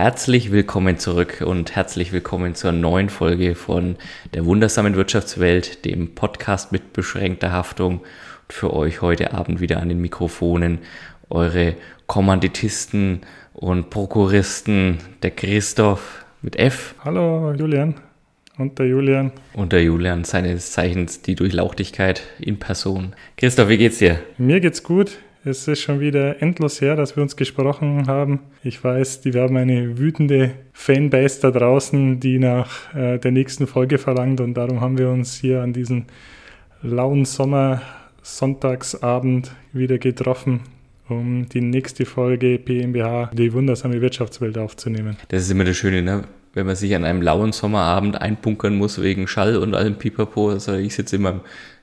Herzlich willkommen zurück und herzlich willkommen zur neuen Folge von der wundersamen Wirtschaftswelt, dem Podcast mit beschränkter Haftung. Und für euch heute Abend wieder an den Mikrofonen eure Kommanditisten und Prokuristen, der Christoph mit F. Hallo Julian und der Julian. Und der Julian, seines Zeichens die Durchlauchtigkeit in Person. Christoph, wie geht's dir? Mir geht's gut. Es ist schon wieder endlos her, dass wir uns gesprochen haben. Ich weiß, die, wir haben eine wütende Fanbase da draußen, die nach äh, der nächsten Folge verlangt. Und darum haben wir uns hier an diesem lauen Sommer Sonntagsabend wieder getroffen, um die nächste Folge PMBH, die wundersame Wirtschaftswelt aufzunehmen. Das ist immer das Schöne, ne? wenn man sich an einem lauen Sommerabend einbunkern muss wegen Schall und allem Pipapo. Also ich sitze in meinem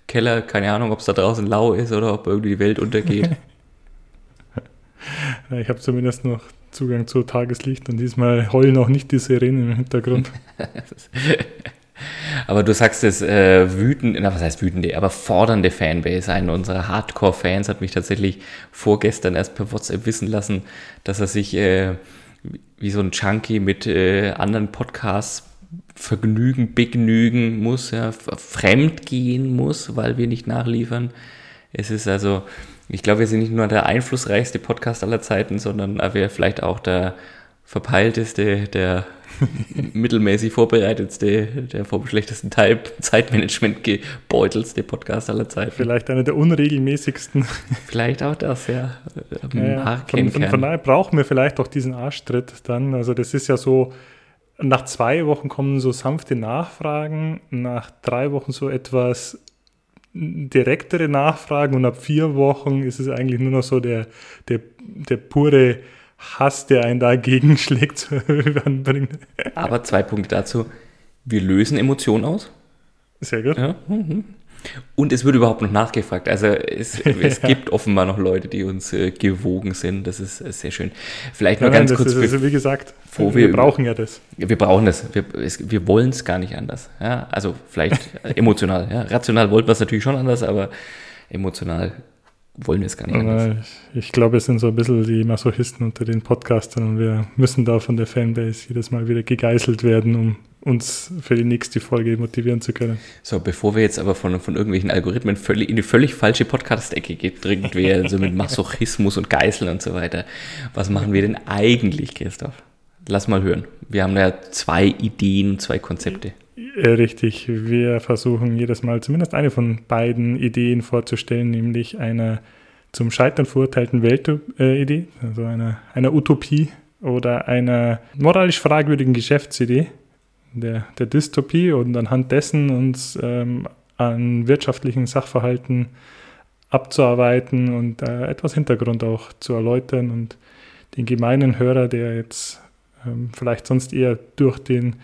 Keller, keine Ahnung, ob es da draußen lau ist oder ob irgendwie die Welt untergeht. Ich habe zumindest noch Zugang zu Tageslicht und diesmal heulen auch nicht die Sirenen im Hintergrund. aber du sagst es, äh, wütend, na, was heißt wütende, aber fordernde Fanbase. Einer unserer Hardcore-Fans hat mich tatsächlich vorgestern erst per WhatsApp wissen lassen, dass er sich äh, wie so ein Junkie mit äh, anderen Podcasts vergnügen, begnügen muss, ja, fremd gehen muss, weil wir nicht nachliefern. Es ist also, ich glaube, wir sind nicht nur der einflussreichste Podcast aller Zeiten, sondern wir vielleicht auch der verpeilteste, der mittelmäßig vorbereitetste, der vom schlechtesten Teil Zeitmanagement gebeutelste Podcast aller Zeiten. Vielleicht einer der unregelmäßigsten. Vielleicht auch das, ja. ja von, von, von, daher brauchen wir vielleicht auch diesen Arschtritt dann. Also das ist ja so, nach zwei Wochen kommen so sanfte Nachfragen, nach drei Wochen so etwas direktere Nachfragen und ab vier Wochen ist es eigentlich nur noch so der, der, der pure Hass, der einen dagegen schlägt. Aber zwei Punkte dazu. Wir lösen Emotionen aus. Sehr gut. Ja. Mhm. Und es wird überhaupt noch nachgefragt. Also es, es gibt offenbar noch Leute, die uns äh, gewogen sind. Das ist äh, sehr schön. Vielleicht noch ganz kurz. Ist, also wie gesagt, wir, wir, brauchen ja das. Wir brauchen das. Wir, wir wollen es gar nicht anders. Ja? Also vielleicht emotional. Ja? Rational wollten wir es natürlich schon anders, aber emotional wollen wir es gar nicht anders. Ich, ich glaube, wir sind so ein bisschen die Masochisten unter den Podcastern und wir müssen da von der Fanbase jedes Mal wieder gegeißelt werden, um uns für die nächste Folge motivieren zu können. So, bevor wir jetzt aber von, von irgendwelchen Algorithmen völlig in die völlig falsche Podcast-Ecke gedrängt werden, so mit Masochismus und Geißeln und so weiter, was machen wir denn eigentlich, Christoph? Lass mal hören. Wir haben ja zwei Ideen, zwei Konzepte. Richtig, wir versuchen jedes Mal zumindest eine von beiden Ideen vorzustellen, nämlich einer zum Scheitern verurteilten Weltidee, also einer, einer Utopie oder einer moralisch fragwürdigen Geschäftsidee, der, der Dystopie und anhand dessen uns ähm, an wirtschaftlichen Sachverhalten abzuarbeiten und äh, etwas Hintergrund auch zu erläutern und den gemeinen Hörer, der jetzt ähm, vielleicht sonst eher durch den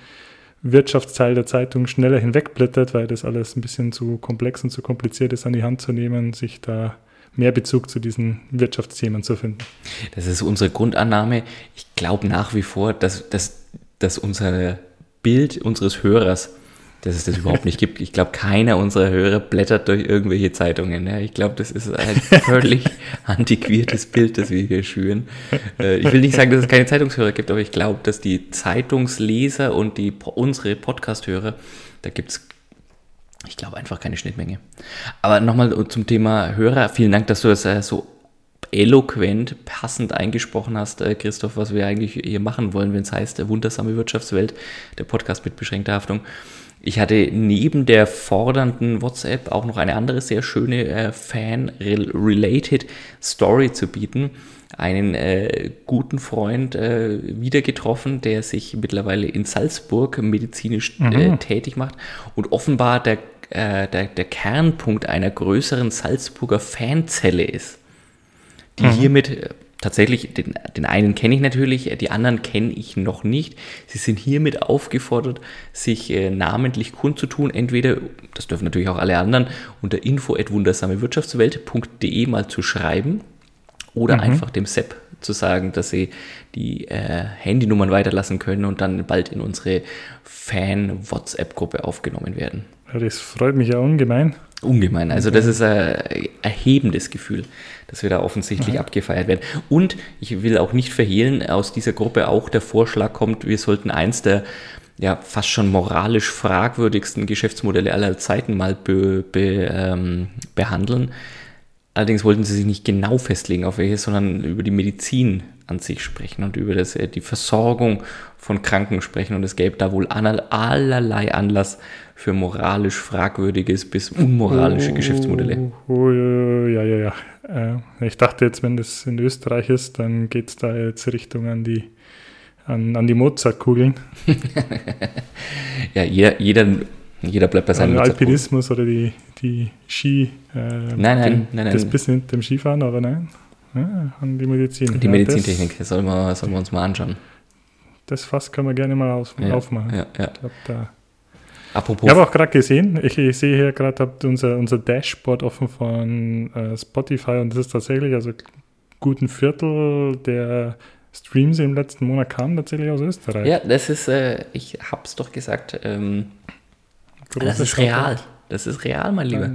Wirtschaftsteil der Zeitung schneller hinwegblättert, weil das alles ein bisschen zu komplex und zu kompliziert ist, an die Hand zu nehmen, sich da mehr Bezug zu diesen Wirtschaftsthemen zu finden. Das ist unsere Grundannahme. Ich glaube nach wie vor, dass, dass, dass unser Bild unseres Hörers, dass es das überhaupt nicht gibt. Ich glaube, keiner unserer Hörer blättert durch irgendwelche Zeitungen. Ja. Ich glaube, das ist ein völlig antiquiertes Bild, das wir hier schüren. Äh, ich will nicht sagen, dass es keine Zeitungshörer gibt, aber ich glaube, dass die Zeitungsleser und die unsere Podcasthörer, da gibt es ich glaube einfach keine Schnittmenge. Aber nochmal zum Thema Hörer. Vielen Dank, dass du das äh, so eloquent, passend eingesprochen hast, äh, Christoph, was wir eigentlich hier machen wollen, wenn es heißt, der wundersame Wirtschaftswelt, der Podcast mit beschränkter Haftung. Ich hatte neben der fordernden WhatsApp auch noch eine andere sehr schöne äh, Fan-related Story zu bieten. Einen äh, guten Freund äh, wieder getroffen, der sich mittlerweile in Salzburg medizinisch äh, mhm. tätig macht und offenbar der, äh, der, der Kernpunkt einer größeren Salzburger Fanzelle ist die mhm. hiermit äh, tatsächlich, den, den einen kenne ich natürlich, die anderen kenne ich noch nicht. Sie sind hiermit aufgefordert, sich äh, namentlich kundzutun. Entweder, das dürfen natürlich auch alle anderen, unter info.wundersamewirtschaftswelt.de mal zu schreiben oder mhm. einfach dem Sepp zu sagen, dass sie die äh, Handynummern weiterlassen können und dann bald in unsere Fan-WhatsApp-Gruppe aufgenommen werden. Das freut mich ja ungemein. Ungemein. Also das ist ein erhebendes Gefühl, dass wir da offensichtlich Mhm. abgefeiert werden. Und ich will auch nicht verhehlen, aus dieser Gruppe auch der Vorschlag kommt, wir sollten eins der ja fast schon moralisch fragwürdigsten Geschäftsmodelle aller Zeiten mal be, be, ähm, behandeln. Allerdings wollten sie sich nicht genau festlegen, auf welches, sondern über die Medizin an sich sprechen und über das, äh, die Versorgung von Kranken sprechen. Und es gäbe da wohl aller- allerlei Anlass für moralisch fragwürdiges bis unmoralische Geschäftsmodelle. Oh, oh, ja, ja, ja. Äh, ich dachte jetzt, wenn das in Österreich ist, dann geht es da jetzt Richtung an die, an, an die Mozartkugeln. Ja, jeder, jeder, jeder bleibt bei seinem. Alpinismus oder die, die Ski. Äh, Nein, nein, den, nein, Das nein. bisschen mit dem Skifahren, aber nein. Ja, an die Medizin. Die Ja, Medizintechnik, das sollen wir, sollen wir uns mal anschauen. Das, Fass können wir gerne mal auf, Ja, aufmachen. Ja, ja. Ich da Apropos, Ich habe auch gerade gesehen, ich, ich sehe hier gerade, habt unser, unser Dashboard offen von äh, Spotify und das ist tatsächlich, also guten Viertel der Streams im letzten Monat kamen tatsächlich aus Österreich. ja, das ist, äh, ich hab's doch gesagt, ähm, das ist Shoutout real. Das ist real, mein Lieber.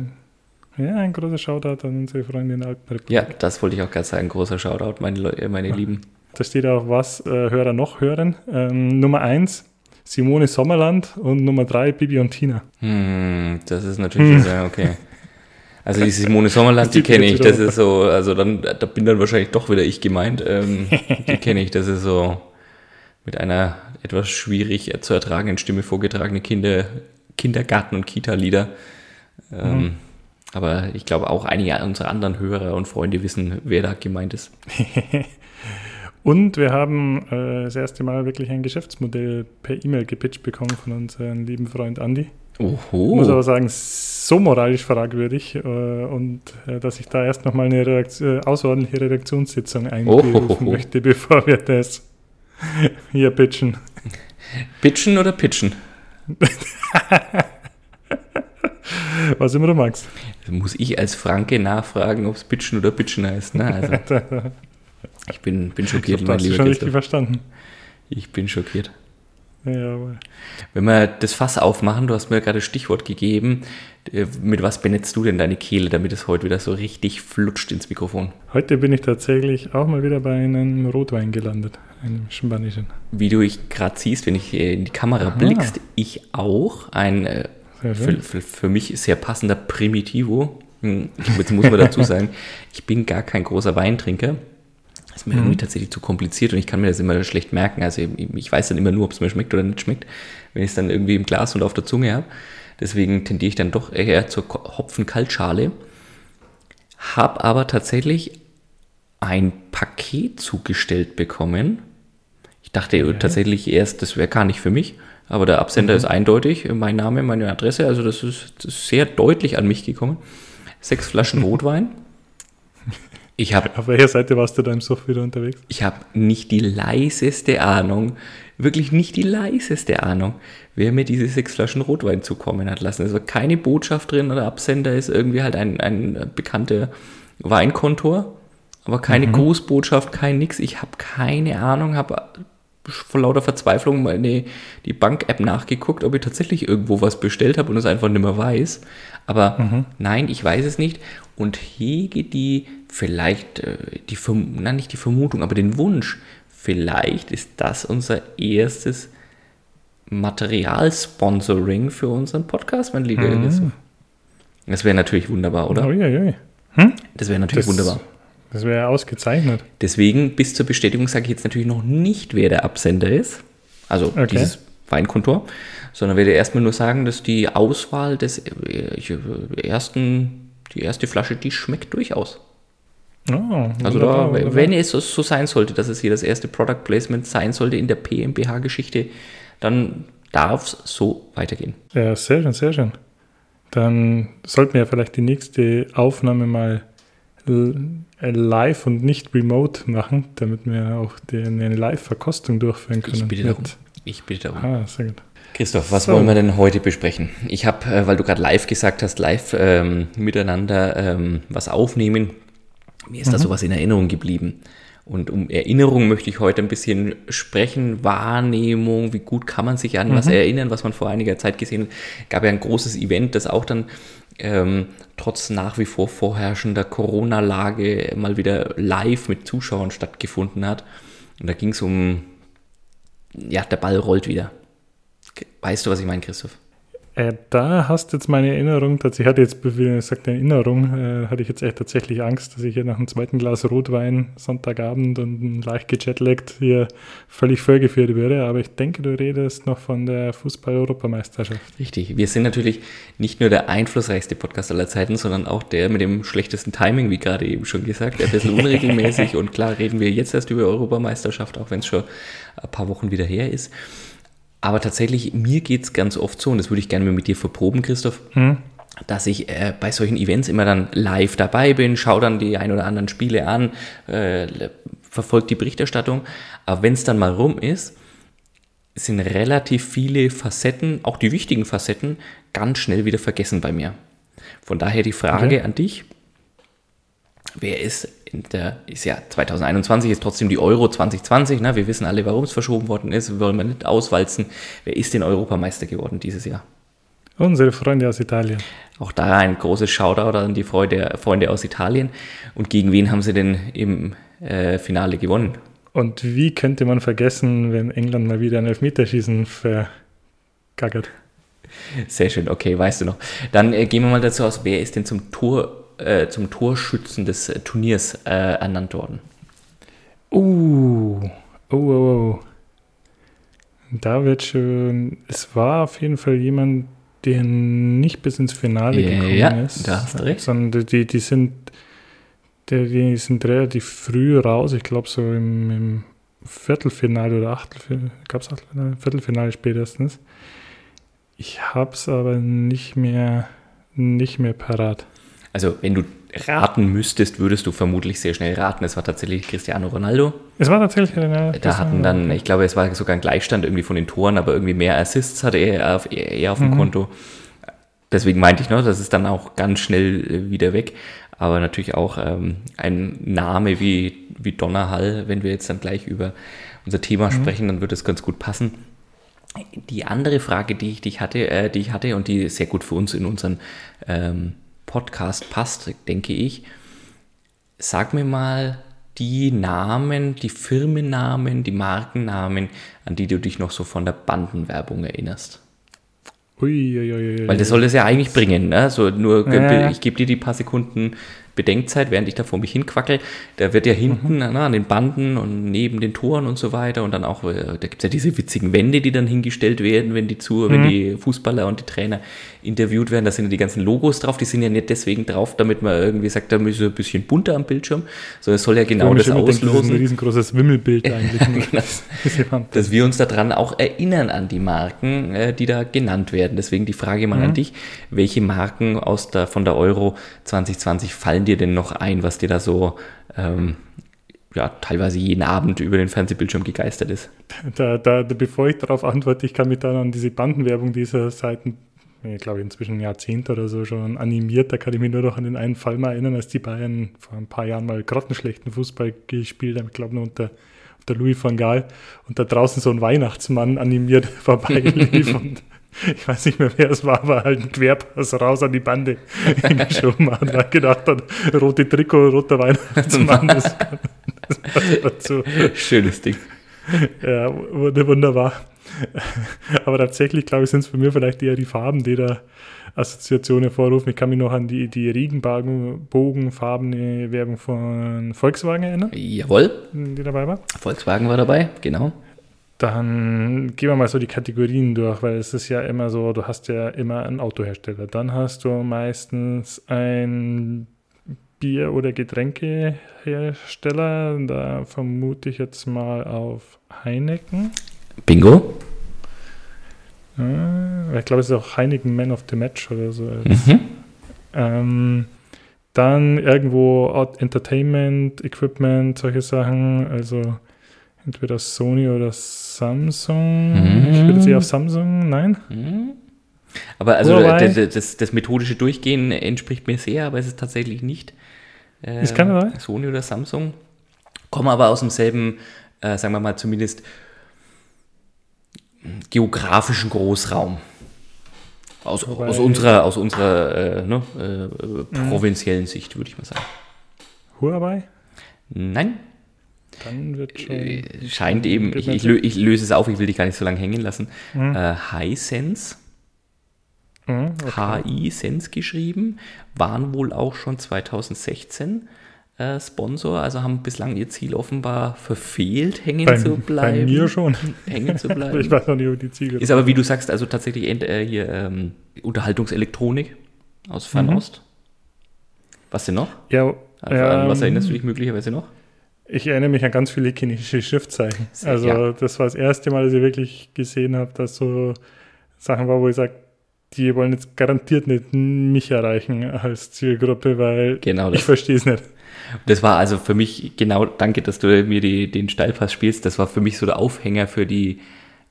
Ja, ein großer Shoutout an unsere Freundin Alpenrepublik. Ja, das wollte ich auch gerade sagen. Großer Shoutout, meine, Leu meine Lieben. Da steht auch, was äh, Hörer noch hören. Ähm, Nummer eins Simone Sommerland und Nummer drei Bibi und Tina. Hm, das ist natürlich sehr okay. Also die Simone Sommerland, die zieht kenne ich. Das ist so, also dann, da bin dann wahrscheinlich doch wieder ich gemeint. Ähm, die kenne ich. Das ist so mit einer etwas schwierig zu ertragenden Stimme vorgetragene Kinder, Kindergarten- und Kita-Lieder. Ähm, Aber ich glaube auch einige unserer anderen Hörer und Freunde wissen, wer da gemeint ist. Und wir haben äh, das erste Mal wirklich ein Geschäftsmodell per E-Mail gepitcht bekommen von unserem lieben Freund Andy. Ich muss aber Oho. sagen, so moralisch fragwürdig äh, und äh, dass ich da erst nochmal eine Reakt äh, außerordentliche Redaktionssitzung einberufen möchte, bevor wir das hier pitchen. Pitchen oder pitchen? Was immer du magst. Muss ich als Franke nachfragen, ob es pitchen oder pitchen heißt. Ne? Also, ich bin, bin Ich schockiert, glaub, du mein lieber schon richtig verstanden. Ich bin schockiert. Ja, Wenn wir das Fass aufmachen, du hast mir gerade Stichwort gegeben, äh, mit was benetzt du denn deine Kehle, damit es heute wieder so richtig flutscht ins Mikrofon? heute bin ich tatsächlich auch mal wieder bei einem Rotwein gelandet, einem spanischen. Wie du ich gerade siehst, wenn ich äh, in die Kamera Aha. blickst, ich auch. Ein äh, für, für, für mich sehr passender Primitivo. Hm, Jetzt muss man dazu sagen, ich bin gar kein großer Weintrinker. Das ist mir Mhm. irgendwie tatsächlich zu kompliziert und ich kann mir das immer schlecht merken. Also ich ich weiß dann immer nur, ob es mir schmeckt oder nicht schmeckt, wenn ich es dann irgendwie im Glas und auf der Zunge habe. Deswegen tendiere ich dann doch eher zur Hopfen-Kaltschale. Hab aber tatsächlich ein Paket zugestellt bekommen. Ich dachte tatsächlich erst, das wäre gar nicht für mich, aber der Absender ist eindeutig, mein Name, meine Adresse, also das ist, das ist sehr deutlich an mich gekommen. Sechs Flaschen Rotwein. Ich habe Auf welcher Seite warst du da im Soft wieder unterwegs? ich habe nicht die leiseste Ahnung, wirklich nicht die leiseste Ahnung, wer mir diese sechs Flaschen Rotwein zukommen hat lassen. Es war keine Botschaft drin oder Absender ist irgendwie halt ein, ein bekannter Weinkontor, aber keine Grußbotschaft, kein nix. Ich habe keine Ahnung, habe vor lauter Verzweiflung mal die Bank-App nachgeguckt, ob ich tatsächlich irgendwo was bestellt habe und es einfach nicht mehr weiß. Aber nein, ich weiß es nicht und hege die vielleicht, äh, die, Verm- na nicht die Vermutung, aber den Wunsch, vielleicht ist das unser erstes Materialsponsoring für unseren Podcast, mein lieber Christoph. Das wäre natürlich wunderbar, oder? Ui, ui, ui. Das wäre natürlich Das- wunderbar. Das wäre ausgezeichnet. Deswegen bis zur Bestätigung sage ich jetzt natürlich noch nicht, wer der Absender ist. Also Okay. dieses Weinkontor, sondern werde erstmal nur sagen, dass die Auswahl des äh, äh, ersten, die erste Flasche, die schmeckt durchaus. Oh, Also da, wunderbar. wenn es so, sein sollte, dass es hier das erste Product Placement sein sollte in der PMBH-Geschichte, dann darf es so weitergehen. Ja, sehr schön, sehr schön. Dann sollten wir ja vielleicht die nächste Aufnahme mal äh, live und nicht remote machen, damit wir auch die, eine Live-Verkostung durchführen können. Ich bitte darum. Ich bitte darum. Ah, sehr gut. Christoph, was So. wollen wir denn heute besprechen? Ich habe, äh, weil du gerade live gesagt hast, live ähm, miteinander ähm, was aufnehmen. Mir ist da sowas in Erinnerung geblieben. Und um Erinnerung möchte ich heute ein bisschen sprechen. Wahrnehmung, wie gut kann man sich an was erinnern, was man vor einiger Zeit gesehen hat. Gab ja ein großes Event, das auch dann ähm, trotz nach wie vor vorherrschender Corona-Lage mal wieder live mit Zuschauern stattgefunden hat. Und da ging es um, ja, der Ball rollt wieder. Weißt du, was ich meine, Christoph? Äh, da hast jetzt meine Erinnerung, ich hatte jetzt, wie gesagt, eine Erinnerung, äh, hatte ich jetzt echt tatsächlich Angst, dass ich hier nach einem zweiten Glas Rotwein Sonntagabend und leicht gejetlaggt hier völlig vollgeführt würde. Aber ich denke, du redest noch von der Fußball-Europameisterschaft. Richtig. Wir sind natürlich nicht nur der einflussreichste Podcast aller Zeiten, sondern auch der mit dem schlechtesten Timing, wie gerade eben schon gesagt. Ein bisschen unregelmäßig und klar reden wir jetzt erst über Europameisterschaft, auch wenn es schon ein paar Wochen wieder her ist. Aber tatsächlich, mir geht es ganz oft so, und das würde ich gerne mal mit dir verproben, Christoph, hm. dass ich äh, bei solchen Events immer dann live dabei bin, schaue dann die ein oder anderen Spiele an, äh, verfolge die Berichterstattung. Aber wenn es dann mal rum ist, sind relativ viele Facetten, auch die wichtigen Facetten, ganz schnell wieder vergessen bei mir. Von daher die Frage okay. an dich. Wer ist in der, ist ja 2021 ist trotzdem die Euro 2020, ne? wir wissen alle, warum es verschoben worden ist, wollen wir nicht auswalzen. Wer ist denn Europameister geworden dieses Jahr? Unsere Freunde aus Italien. Auch da ein großes Shoutout an die Freunde, Freunde aus Italien. Und gegen wen haben sie denn im äh, Finale gewonnen? Und wie könnte man vergessen, wenn England mal wieder ein Elfmeterschießen vergaggert? Sehr schön, okay, weißt du noch. Dann äh, gehen wir mal dazu aus, wer ist denn zum Tor äh, zum Torschützen des äh, Turniers äh, ernannt worden. Uh, oh, oh, oh. Da wird schon, es war auf jeden Fall jemand, der nicht bis ins Finale ja, gekommen ja, ist. Da hast du recht. Sondern die, die sind, die, die sind relativ früh raus. Ich glaube so im, im Viertelfinale oder Achtelfinale, gab es Achtelfinale, Viertelfinale spätestens. Ich habe es aber nicht mehr, nicht mehr parat. Also, wenn du raten müsstest, würdest du vermutlich sehr schnell raten. Es war tatsächlich Cristiano Ronaldo. Es war tatsächlich Ronaldo. Da hatten dann, ich glaube, es war sogar ein Gleichstand irgendwie von den Toren, aber irgendwie mehr Assists hatte er auf, eher auf dem mhm. Konto. Deswegen meinte ich noch, das ist dann auch ganz schnell äh, wieder weg. Aber natürlich auch ähm, ein Name wie, wie Donnerhall, wenn wir jetzt dann gleich über unser Thema mhm. sprechen, dann wird es ganz gut passen. Die andere Frage, die ich, die ich hatte, äh, die ich hatte und die sehr gut für uns in unseren ähm, Podcast passt, denke ich. Sag mir mal die Namen, die Firmennamen, die Markennamen, an die du dich noch so von der Bandenwerbung erinnerst. Ui, ui, ui, Weil das soll es ja eigentlich bringen. Ne? So nur, ja. ich gebe dir die paar Sekunden Bedenkzeit, während ich da vor mich hinquackel. Da wird ja hinten mhm. ne, an den Banden und neben den Toren und so weiter und dann auch, äh, da gibt es ja diese witzigen Wände, die dann hingestellt werden, wenn die zu, mhm. wenn die Fußballer und die Trainer interviewt werden. Da sind ja die ganzen Logos drauf, die sind ja nicht deswegen drauf, damit man irgendwie sagt, da ist ein bisschen bunter am Bildschirm, sondern es soll ja genau das auslosen. Das ist ein riesengroßes Wimmelbild eigentlich. genau. Dass wir uns daran auch erinnern an die Marken, äh, die da genannt werden. Deswegen die Frage mal mhm. an dich, welche Marken aus der, von der Euro 2020 fallen dir denn noch ein, was dir da so ähm, ja, teilweise jeden Abend über den Fernsehbildschirm gegeistert ist? Da, da, bevor ich darauf antworte, ich kann mich dann an diese Bandenwerbung dieser Seiten, ich glaube inzwischen ein Jahrzehnt oder so schon animiert, da kann ich mich nur noch an den einen Fall mal erinnern, als die Bayern vor ein paar Jahren mal grottenschlechten Fußball gespielt haben, ich glaube nur unter der Louis van Gaal und da draußen so ein Weihnachtsmann animiert vorbeilief und ich weiß nicht mehr, wer es war, aber halt ein Querpass raus an die Bande geschoben hat. Da gedacht hat, rote Trikot, roter Weihnachtsmann, das, das. Schönes Ding. Ja, wunderbar. Aber tatsächlich, glaube ich, sind es bei mir vielleicht eher die Farben, die da Assoziationen hervorrufen. Ich kann mich noch an die, die regenbogenfarbene Werbung von Volkswagen erinnern. Jawohl. Die dabei war. Volkswagen war dabei, genau. Dann gehen wir mal so die Kategorien durch, weil es ist ja immer so, du hast ja immer einen Autohersteller. Dann hast du meistens ein Bier- oder Getränkehersteller. Da vermute ich jetzt mal auf Heineken. Bingo. ich glaube, es ist auch Heineken Man of the Match oder so. Mhm. Ähm, dann irgendwo Entertainment, Equipment, solche Sachen. Also entweder Sony oder Samsung. Mhm. Ich würde jetzt eher auf Samsung, nein. Mhm. Aber also das, das, das, methodische Durchgehen entspricht mir sehr, aber es ist tatsächlich nicht äh, sein. Sony oder Samsung. Kommen aber aus demselben, äh, sagen wir mal zumindest, geografischen Großraum. Aus, aus unserer, aus unserer äh, ne, äh, provinziellen Sicht, würde ich mal sagen. Huawei? Nein, Dann wird schon. äh, scheint eben, ich, ich, lö- ich löse es auf, ich will dich gar nicht so lange hängen lassen. Äh, Hisense, Mhm, okay. HI Sense geschrieben, waren wohl auch schon 2016 äh, Sponsor, also haben bislang ihr Ziel offenbar verfehlt, hängen bei, zu bei bleiben. mir schon. Hängen zu ich bleiben. weiß noch nicht, wo die Ziele Ist aber, wie du sagst, also tatsächlich äh, hier ähm, Unterhaltungselektronik aus Fernost. Was denn noch? Ja, Also, an was ähm, erinnerst du dich möglicherweise noch? Ich erinnere mich an ganz viele chinesische Schriftzeichen. Also ja. das war das erste Mal, dass ich wirklich gesehen habe, dass so Sachen war, wo ich sage, die wollen jetzt garantiert nicht mich erreichen als Zielgruppe, weil Genau ich verstehe es nicht. Das war also für mich, genau, danke, dass du mir die, den Steilpass spielst. Das war für mich so der Aufhänger für die,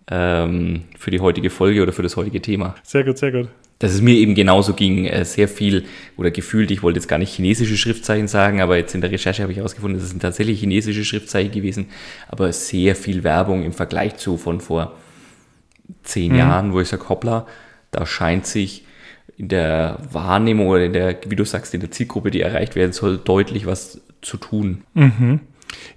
ähm, für die heutige Folge oder für das heutige Thema. Sehr gut, sehr gut. Dass es mir eben genauso ging, äh, sehr viel oder gefühlt, ich wollte jetzt gar nicht chinesische Schriftzeichen sagen, aber jetzt in der Recherche habe ich herausgefunden, es sind tatsächlich chinesische Schriftzeichen gewesen, aber sehr viel Werbung im Vergleich zu von vor zehn Jahren, wo ich sage, hoppla, da scheint sich in der Wahrnehmung oder in der, wie du sagst, in der Zielgruppe, die erreicht werden soll, deutlich was zu tun. Mhm.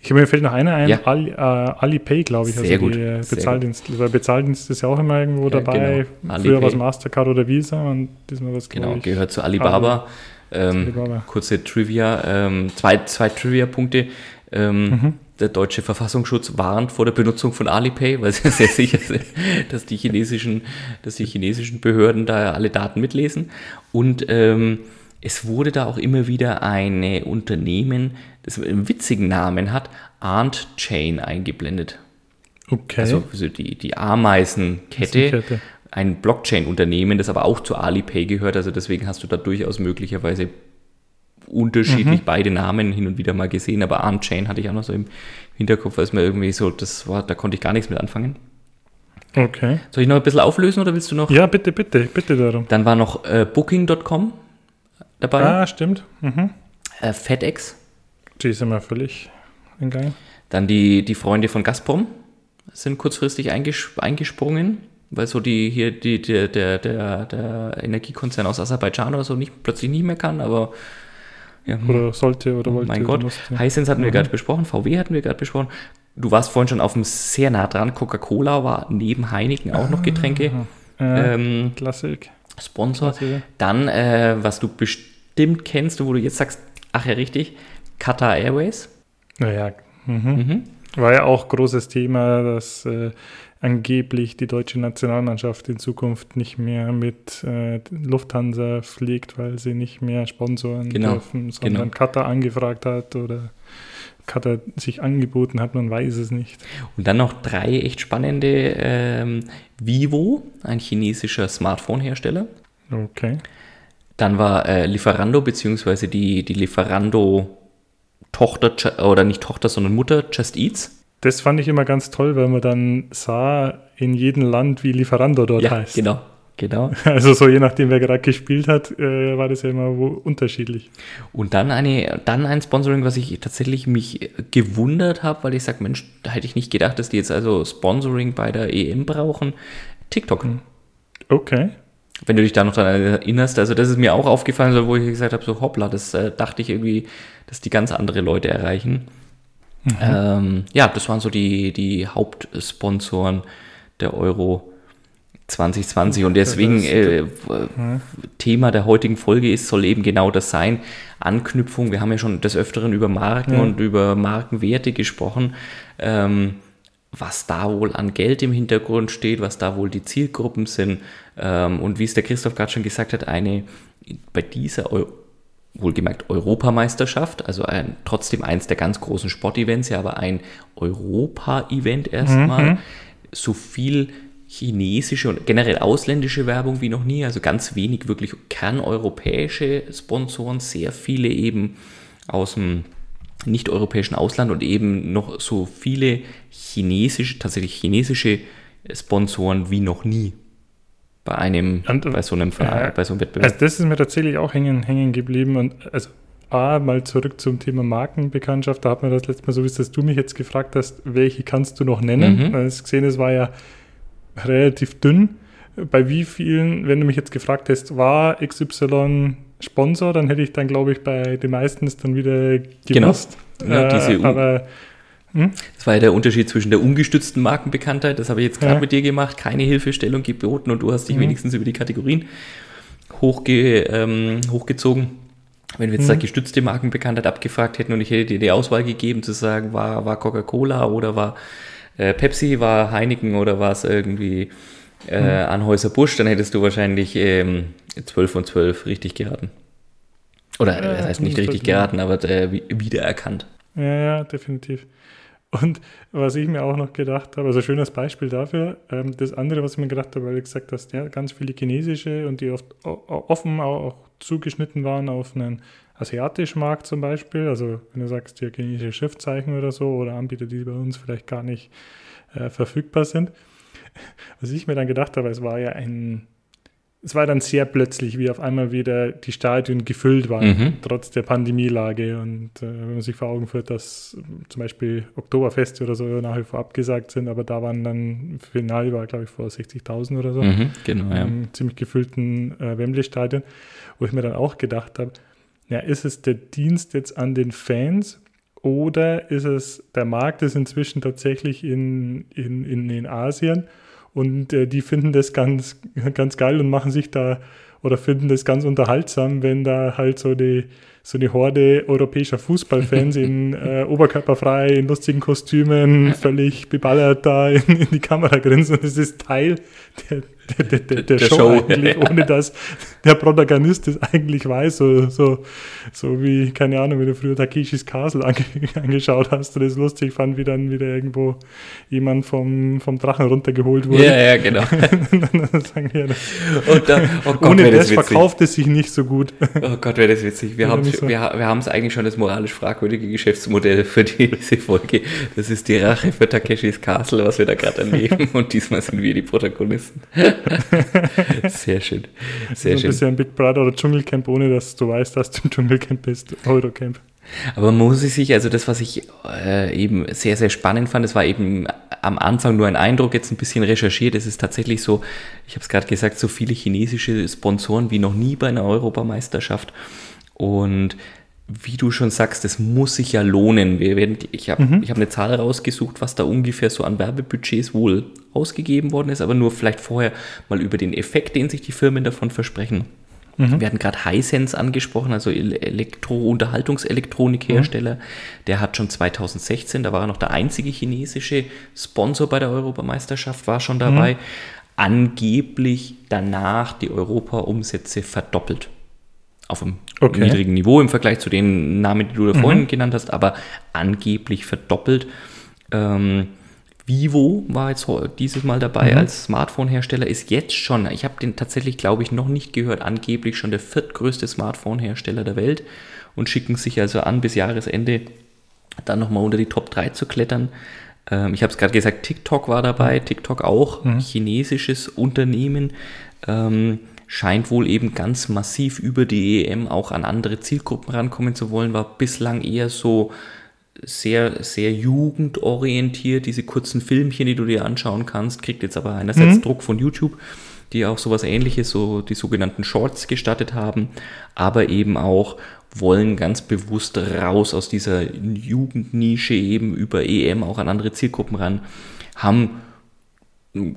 Ich mir fällt noch einer ein, Ja. Ali, äh, Alipay, glaube ich. Sehr also gut, die äh, sehr Bezahldienst, weil Bezahldienst ist ja auch immer irgendwo Ja, dabei. genau. Früher war es. Mastercard oder Visa und diesmal was Genau, ich. gehört zu Alibaba. Ähm, Alibaba. Kurze Trivia, ähm, zwei, zwei Trivia-Punkte. Ähm, Der deutsche Verfassungsschutz warnt vor der Benutzung von Alipay, weil sie sehr sicher sind, dass die chinesischen, dass die chinesischen Behörden da alle Daten mitlesen. Und ähm, es wurde da auch immer wieder ein Unternehmen, das einen witzigen Namen hat, Arndt Chain eingeblendet. Okay. Also so die, die Ameisenkette. ein Blockchain-Unternehmen, das aber auch zu Alipay gehört. Also deswegen hast du da durchaus möglicherweise unterschiedlich beide Namen hin und wieder mal gesehen. Aber ArmChain hatte ich auch noch so im Hinterkopf, weil es mir irgendwie so, das war, da konnte ich gar nichts mit anfangen. okay. Soll ich noch ein bisschen auflösen oder willst du noch? Ja, bitte, bitte, bitte darum. Dann war noch äh, Booking.com dabei, Ah, stimmt. Mhm. äh, FedEx, Die ist immer völlig in Gang. dann die, die Freunde von Gazprom sind kurzfristig einges eingesprungen, weil so die hier die, der, der, der, der Energiekonzern aus Aserbaidschan oder so nicht, plötzlich nicht mehr kann, aber ja, Oder sollte oder Oh wollte. mein Gott, musste. Hisense hatten wir gerade besprochen, VW hatten wir gerade besprochen. Du warst vorhin schon auf dem sehr nah dran. Coca-Cola war neben Heineken auch noch Getränke Äh, ähm, Klassik. Sponsor. Klassik. Dann, äh, was du bestimmt kennst, wo du jetzt sagst, ach ja, richtig, Qatar Airways. Naja. Mhm. Mhm. War ja auch großes Thema, dass äh, angeblich die deutsche Nationalmannschaft in Zukunft nicht mehr mit äh, Lufthansa fliegt, weil sie nicht mehr sponsoren Genau, dürfen, sondern genau. Qatar angefragt hat oder Qatar sich angeboten hat, man weiß es nicht. Und dann noch drei echt spannende. Ähm, Vivo, ein chinesischer Smartphone-Hersteller. Okay. Dann war äh, Lieferando, beziehungsweise die, die Lieferando-Tochter, Ju- oder nicht Tochter, sondern Mutter, Just Eats. Das fand ich immer ganz toll, weil man dann sah in jedem Land, wie Lieferando dort ja, heißt. genau, genau. Also so je nachdem, wer gerade gespielt hat, äh, war das ja immer unterschiedlich. Und dann, eine, dann ein Sponsoring, was ich tatsächlich mich gewundert habe, weil ich sage, Mensch, da hätte ich nicht gedacht, dass die jetzt also Sponsoring bei der EM brauchen. TikTok. Okay. Wenn du dich da noch daran erinnerst, also das ist mir auch aufgefallen, so, wo ich gesagt habe, so hoppla, das äh, dachte ich irgendwie, dass die ganz andere Leute erreichen. Ähm, ja, das waren so die, die Hauptsponsoren der Euro 2020 und deswegen das- äh, Thema der heutigen Folge ist, soll eben genau das sein, Anknüpfung. Wir haben ja schon des Öfteren über Marken Ja. und über Markenwerte gesprochen. Ähm, was da wohl an Geld im Hintergrund steht, was da wohl die Zielgruppen sind. Ähm, und wie es der Christoph gerade schon gesagt hat, eine bei dieser Eu wohlgemerkt Europameisterschaft, also ein, trotzdem eins der ganz großen Sportevents, ja, aber ein Europa-Event erstmal, so viel chinesische und generell ausländische Werbung wie noch nie, also ganz wenig wirklich kerneuropäische Sponsoren, sehr viele eben aus dem nicht-europäischen Ausland und eben noch so viele chinesische, tatsächlich chinesische Sponsoren wie noch nie bei einem, Und- bei so einem, Ver- Ja. bei so einem Wettbewerb. Also das ist mir tatsächlich auch hängen, hängen geblieben und also A, mal zurück zum Thema Markenbekanntschaft. Da hat man das letzte Mal, so wie es du mich jetzt gefragt hast, welche kannst du noch nennen? Mhm. Als gesehen, es war ja relativ dünn. Bei wie vielen, wenn du mich jetzt gefragt hast, war XY Sponsor, dann hätte ich dann, glaube ich, bei den meisten es dann wieder genau. gewusst. Genau. Ja, diese äh, aber hm? Das war ja der Unterschied zwischen der ungestützten Markenbekanntheit, das habe ich jetzt gerade ja. mit dir gemacht, keine Hilfestellung geboten und du hast dich mhm. wenigstens über die Kategorien hochge, ähm, hochgezogen. Wenn wir jetzt mhm. da gestützte Markenbekanntheit abgefragt hätten und ich hätte dir die Auswahl gegeben, zu sagen, war, war Coca-Cola oder war äh, Pepsi, war Heineken oder war es irgendwie äh, mhm. Anhäuser Busch, dann hättest du wahrscheinlich ähm, 12 von 12 richtig geraten. Oder äh, das heißt nicht richtig geraten, aber äh, wiedererkannt. Ja, ja, definitiv. Und was ich mir auch noch gedacht habe, also schönes Beispiel dafür, ähm, das andere, was ich mir gedacht habe, weil du gesagt hast, ja, ganz viele chinesische und die oft offen auch zugeschnitten waren auf einen asiatischen Markt zum Beispiel. Also wenn du sagst, ja, chinesische Schriftzeichen oder so oder Anbieter, die bei uns vielleicht gar nicht äh, verfügbar sind. Was ich mir dann gedacht habe, es war ja ein es war dann sehr plötzlich, wie auf einmal wieder die Stadien gefüllt waren, mhm. trotz der Pandemielage. Und äh, wenn man sich vor Augen führt, dass zum Beispiel Oktoberfeste oder so nach wie vor abgesagt sind, aber da waren dann, Finale war glaube ich vor 60.000 oder so, mhm, genau, ja. im ziemlich gefüllten äh, Wembley-Stadion, wo ich mir dann auch gedacht habe, ja, ist es der Dienst jetzt an den Fans oder ist es, der Markt ist inzwischen tatsächlich in, in, in, in Asien und äh, die finden das ganz, ganz geil und machen sich da oder finden das ganz unterhaltsam, wenn da halt so die so eine Horde europäischer Fußballfans in äh, oberkörperfrei, in lustigen Kostümen, völlig beballert da in, in die Kamera grinsen. Und es ist Teil der, der, der, der, Show, Show, eigentlich, ohne dass der Protagonist es eigentlich weiß. So, so, so wie, keine Ahnung, wenn du früher Takeshis Castle ange, angeschaut hast und es lustig fand, wie dann wieder irgendwo jemand vom, vom Drachen runtergeholt wurde. Ja, ja, genau. da, oh Gott, ohne das, das verkauft es sich nicht so gut. Oh Gott, wäre das witzig. Wir haben, so. wir, wir haben es eigentlich schon das moralisch fragwürdige Geschäftsmodell für diese Folge. Das ist die Rache für Takeshis Castle, was wir da gerade erleben. und diesmal sind wir die Protagonisten. Sehr schön. Sehr so ein bisschen Big Brother oder Dschungelcamp, ohne dass du weißt, dass du im Dschungelcamp bist. Eurocamp. Aber muss sich, also das, was ich äh, eben sehr, sehr spannend fand, das war eben am Anfang nur ein Eindruck, jetzt ein bisschen recherchiert. Es ist tatsächlich so, ich habe es gerade gesagt, so viele chinesische Sponsoren wie noch nie bei einer Europameisterschaft. Und wie du schon sagst, das muss sich ja lohnen. Wir werden, ich habe mhm. hab eine Zahl rausgesucht, was da ungefähr so an Werbebudgets wohl ausgegeben worden ist, aber nur vielleicht vorher mal über den Effekt, den sich die Firmen davon versprechen. Mhm. Wir hatten gerade Hisense angesprochen, also Elektro-Unterhaltungselektronikhersteller. Mhm. Der hat schon 2016, da war er noch der einzige chinesische Sponsor bei der Europameisterschaft, war schon dabei, mhm. angeblich danach die Europa-Umsätze verdoppelt auf einem okay. niedrigen Niveau im Vergleich zu den Namen, die du da vorhin mhm. genannt hast, aber angeblich verdoppelt. Ähm, Vivo war jetzt dieses Mal dabei mhm. als Smartphone-Hersteller, ist jetzt schon, ich habe den tatsächlich, glaube ich, noch nicht gehört, angeblich schon der viertgrößte Smartphone-Hersteller der Welt und schicken sich also an, bis Jahresende dann nochmal unter die Top 3 zu klettern. Ähm, ich habe es gerade gesagt, TikTok war dabei, mhm. TikTok auch, mhm. chinesisches Unternehmen. Ähm, scheint wohl eben ganz massiv über die EM auch an andere Zielgruppen rankommen zu wollen, war bislang eher so sehr, sehr jugendorientiert, diese kurzen Filmchen, die du dir anschauen kannst, kriegt jetzt aber einerseits mhm. Druck von YouTube, die auch sowas ähnliches, so die sogenannten Shorts gestattet haben, aber eben auch wollen ganz bewusst raus aus dieser Jugendnische eben über EM auch an andere Zielgruppen ran, haben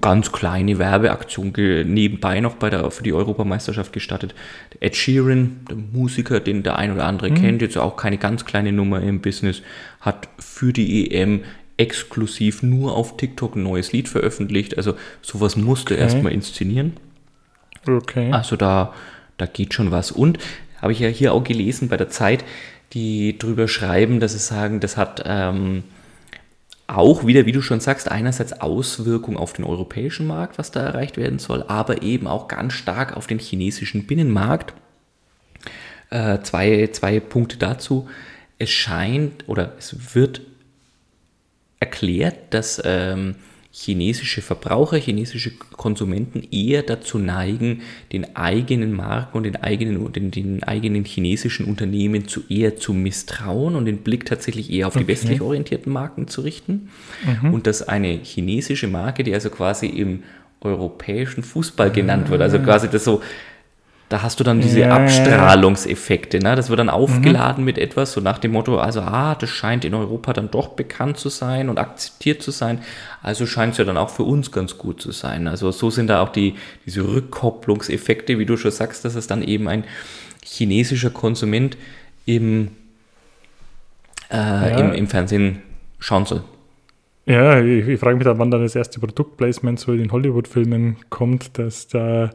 ganz kleine Werbeaktion nebenbei noch bei der, für die Europameisterschaft gestattet. Ed Sheeran, der Musiker, den der ein oder andere mhm. kennt, jetzt auch keine ganz kleine Nummer im Business, hat für die EM exklusiv nur auf TikTok ein neues Lied veröffentlicht. Also sowas musste okay. erstmal inszenieren. Okay. Also da, da geht schon was. Und habe ich ja hier auch gelesen bei der Zeit, die drüber schreiben, dass sie sagen, das hat ähm, auch wieder, wie du schon sagst, einerseits Auswirkungen auf den europäischen Markt, was da erreicht werden soll, aber eben auch ganz stark auf den chinesischen Binnenmarkt. Äh, zwei, zwei Punkte dazu. Es scheint oder es wird erklärt, dass ähm, chinesische Verbraucher, chinesische Konsumenten eher dazu neigen, den eigenen Marken und den eigenen, den, den eigenen chinesischen Unternehmen zu eher zu misstrauen und den Blick tatsächlich eher auf die westlich orientierten Marken zu richten. Mhm. Und dass eine chinesische Marke, die also quasi im europäischen Fußball genannt wird, also quasi das so da hast du dann diese ja, Abstrahlungseffekte. Ne? Das wird dann aufgeladen mhm. mit etwas, so nach dem Motto, also, ah, das scheint in Europa dann doch bekannt zu sein und akzeptiert zu sein. Also scheint es ja dann auch für uns ganz gut zu sein. Also so sind da auch die, diese Rückkopplungseffekte, wie du schon sagst, dass es dann eben ein chinesischer Konsument im, äh, ja. im, im Fernsehen schauen soll. Ja, ich, ich frage mich da, wann dann das erste Produktplacement so in den Hollywood-Filmen kommt, dass da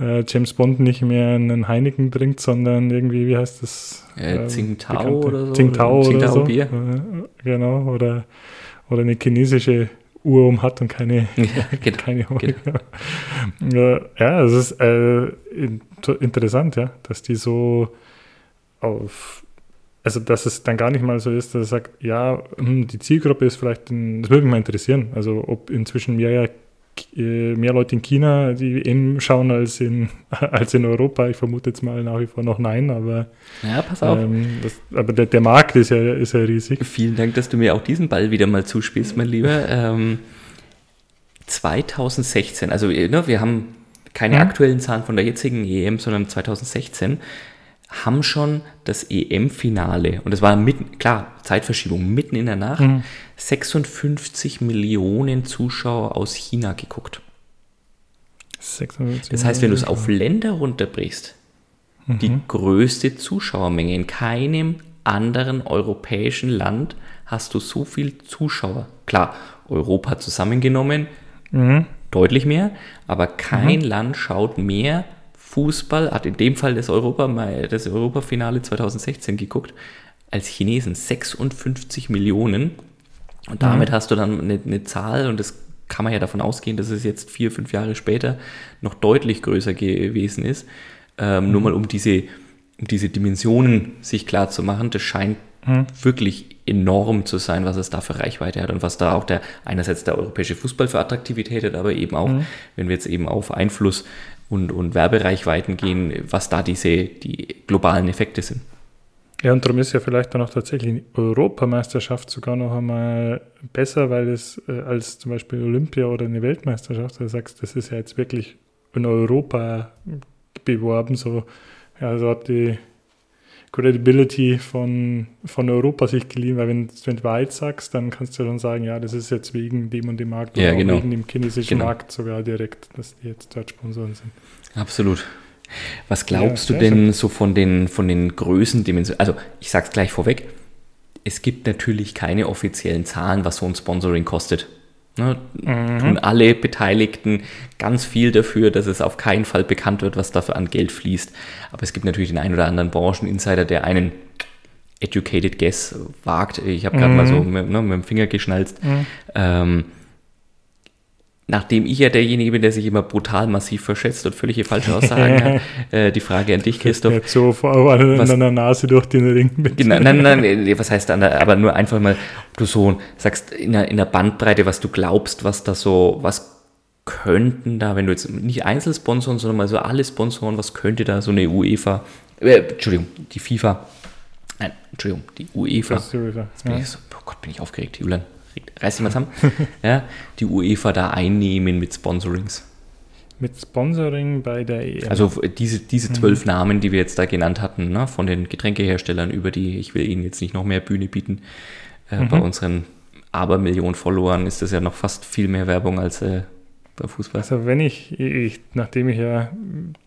äh, James Bond nicht mehr einen Heineken trinkt, sondern irgendwie, wie heißt das? Äh, Tsingtao oder so. Tsingtao oder, oder so. Bier. Äh, genau, oder, oder eine chinesische Uhr um hat und keine, ja, genau, keine genau. Ja, es ist äh, interessant, ja, dass die so auf, also dass es dann gar nicht mal so ist, dass er sagt, ja, hm, die Zielgruppe ist vielleicht, ein, das würde mich mal interessieren, also ob inzwischen mehr äh, mehr Leute in China die EM schauen als in, als in Europa. Ich vermute jetzt mal nach wie vor noch nein, aber, ja, pass auf. Ähm, das, aber der, der, Markt ist ja, ist ja riesig. Vielen Dank, dass du mir auch diesen Ball wieder mal zuspielst, mein Lieber. Ähm, 2016, also ne, wir haben keine hm? aktuellen Zahlen von der jetzigen EM, sondern 2016 haben schon das EM-Finale, und das war mitten, klar, Zeitverschiebung, mitten in der Nacht, mhm. 56 Millionen Zuschauer aus China geguckt. Das heißt, wenn du es auf Länder runterbrichst, mhm. die größte Zuschauermenge in keinem anderen europäischen Land hast du so viel Zuschauer. Klar, Europa zusammengenommen, mhm. deutlich mehr, aber kein mhm. Land schaut mehr Fußball, hat in dem Fall das, Europa, das Europafinale 2016 geguckt, als Chinesen 56 Millionen. Und damit mhm. hast du dann eine, eine, Zahl, und das kann man ja davon ausgehen, dass es jetzt vier, fünf Jahre später noch deutlich größer gewesen ist. Ähm, mhm. Nur mal um diese, um diese Dimensionen sich klar zu machen, das scheint mhm. wirklich enorm zu sein, was es da für Reichweite hat und was da auch der einerseits der europäische Fußball für Attraktivität hat, aber eben auch, mhm. wenn wir jetzt eben auf Einfluss und, und Werbereichweiten gehen, was da diese die globalen Effekte sind. Ja, und darum ist ja vielleicht dann auch tatsächlich die Europameisterschaft sogar noch einmal besser, weil es äh, als zum Beispiel Olympia oder eine Weltmeisterschaft, du sagst, das ist ja jetzt wirklich in Europa beworben, so, also hat die Credibility von, von Europa sich geliehen, weil wenn, wenn du weit sagst, dann kannst du dann sagen, ja, das ist jetzt wegen dem und dem Markt ja, oder genau. wegen dem chinesischen genau. Markt sogar direkt, dass die jetzt dort Sponsoren sind. Absolut. Was glaubst ja, du denn schön. so von den, von den Größendimensionen? Also ich sag's gleich vorweg, es gibt natürlich keine offiziellen Zahlen, was so ein Sponsoring kostet. Ne, mhm. Tun alle Beteiligten ganz viel dafür, dass es auf keinen Fall bekannt wird, was dafür an Geld fließt. Aber es gibt natürlich den einen oder anderen Brancheninsider, der einen educated guess wagt. Ich habe gerade mhm. mal so mit, ne, mit, dem Finger geschnalzt. Mhm. Ähm, nachdem ich ja derjenige bin, der sich immer brutal massiv verschätzt und völlige falsche Aussagen hat, äh, die Frage an dich, Christoph. Jetzt so vor an deiner Nase durch den Ring. Genau, nein, nein, nein, was heißt an der, aber nur einfach mal, du so sagst in der, in der Bandbreite, was du glaubst, was da so, was könnten da, wenn du jetzt nicht Einzelsponsoren, sondern mal so alle Sponsoren, was könnte da so eine UEFA, äh, Entschuldigung, die FIFA, nein, Entschuldigung, die UEFA. Das ist die UEFA. Ja. So, oh Gott, bin ich aufgeregt, Julian reiß dich mal zusammen, ja, die UEFA da einnehmen mit Sponsorings. Mit Sponsoring bei der EM. Also diese, diese zwölf mhm. Namen, die wir jetzt da genannt hatten, ne, von den Getränkeherstellern, über die, ich will Ihnen jetzt nicht noch mehr Bühne bieten, äh, mhm. bei unseren Abermillionen Followern ist das ja noch fast viel mehr Werbung als äh, bei Fußball. Also wenn ich, ich, nachdem ich ja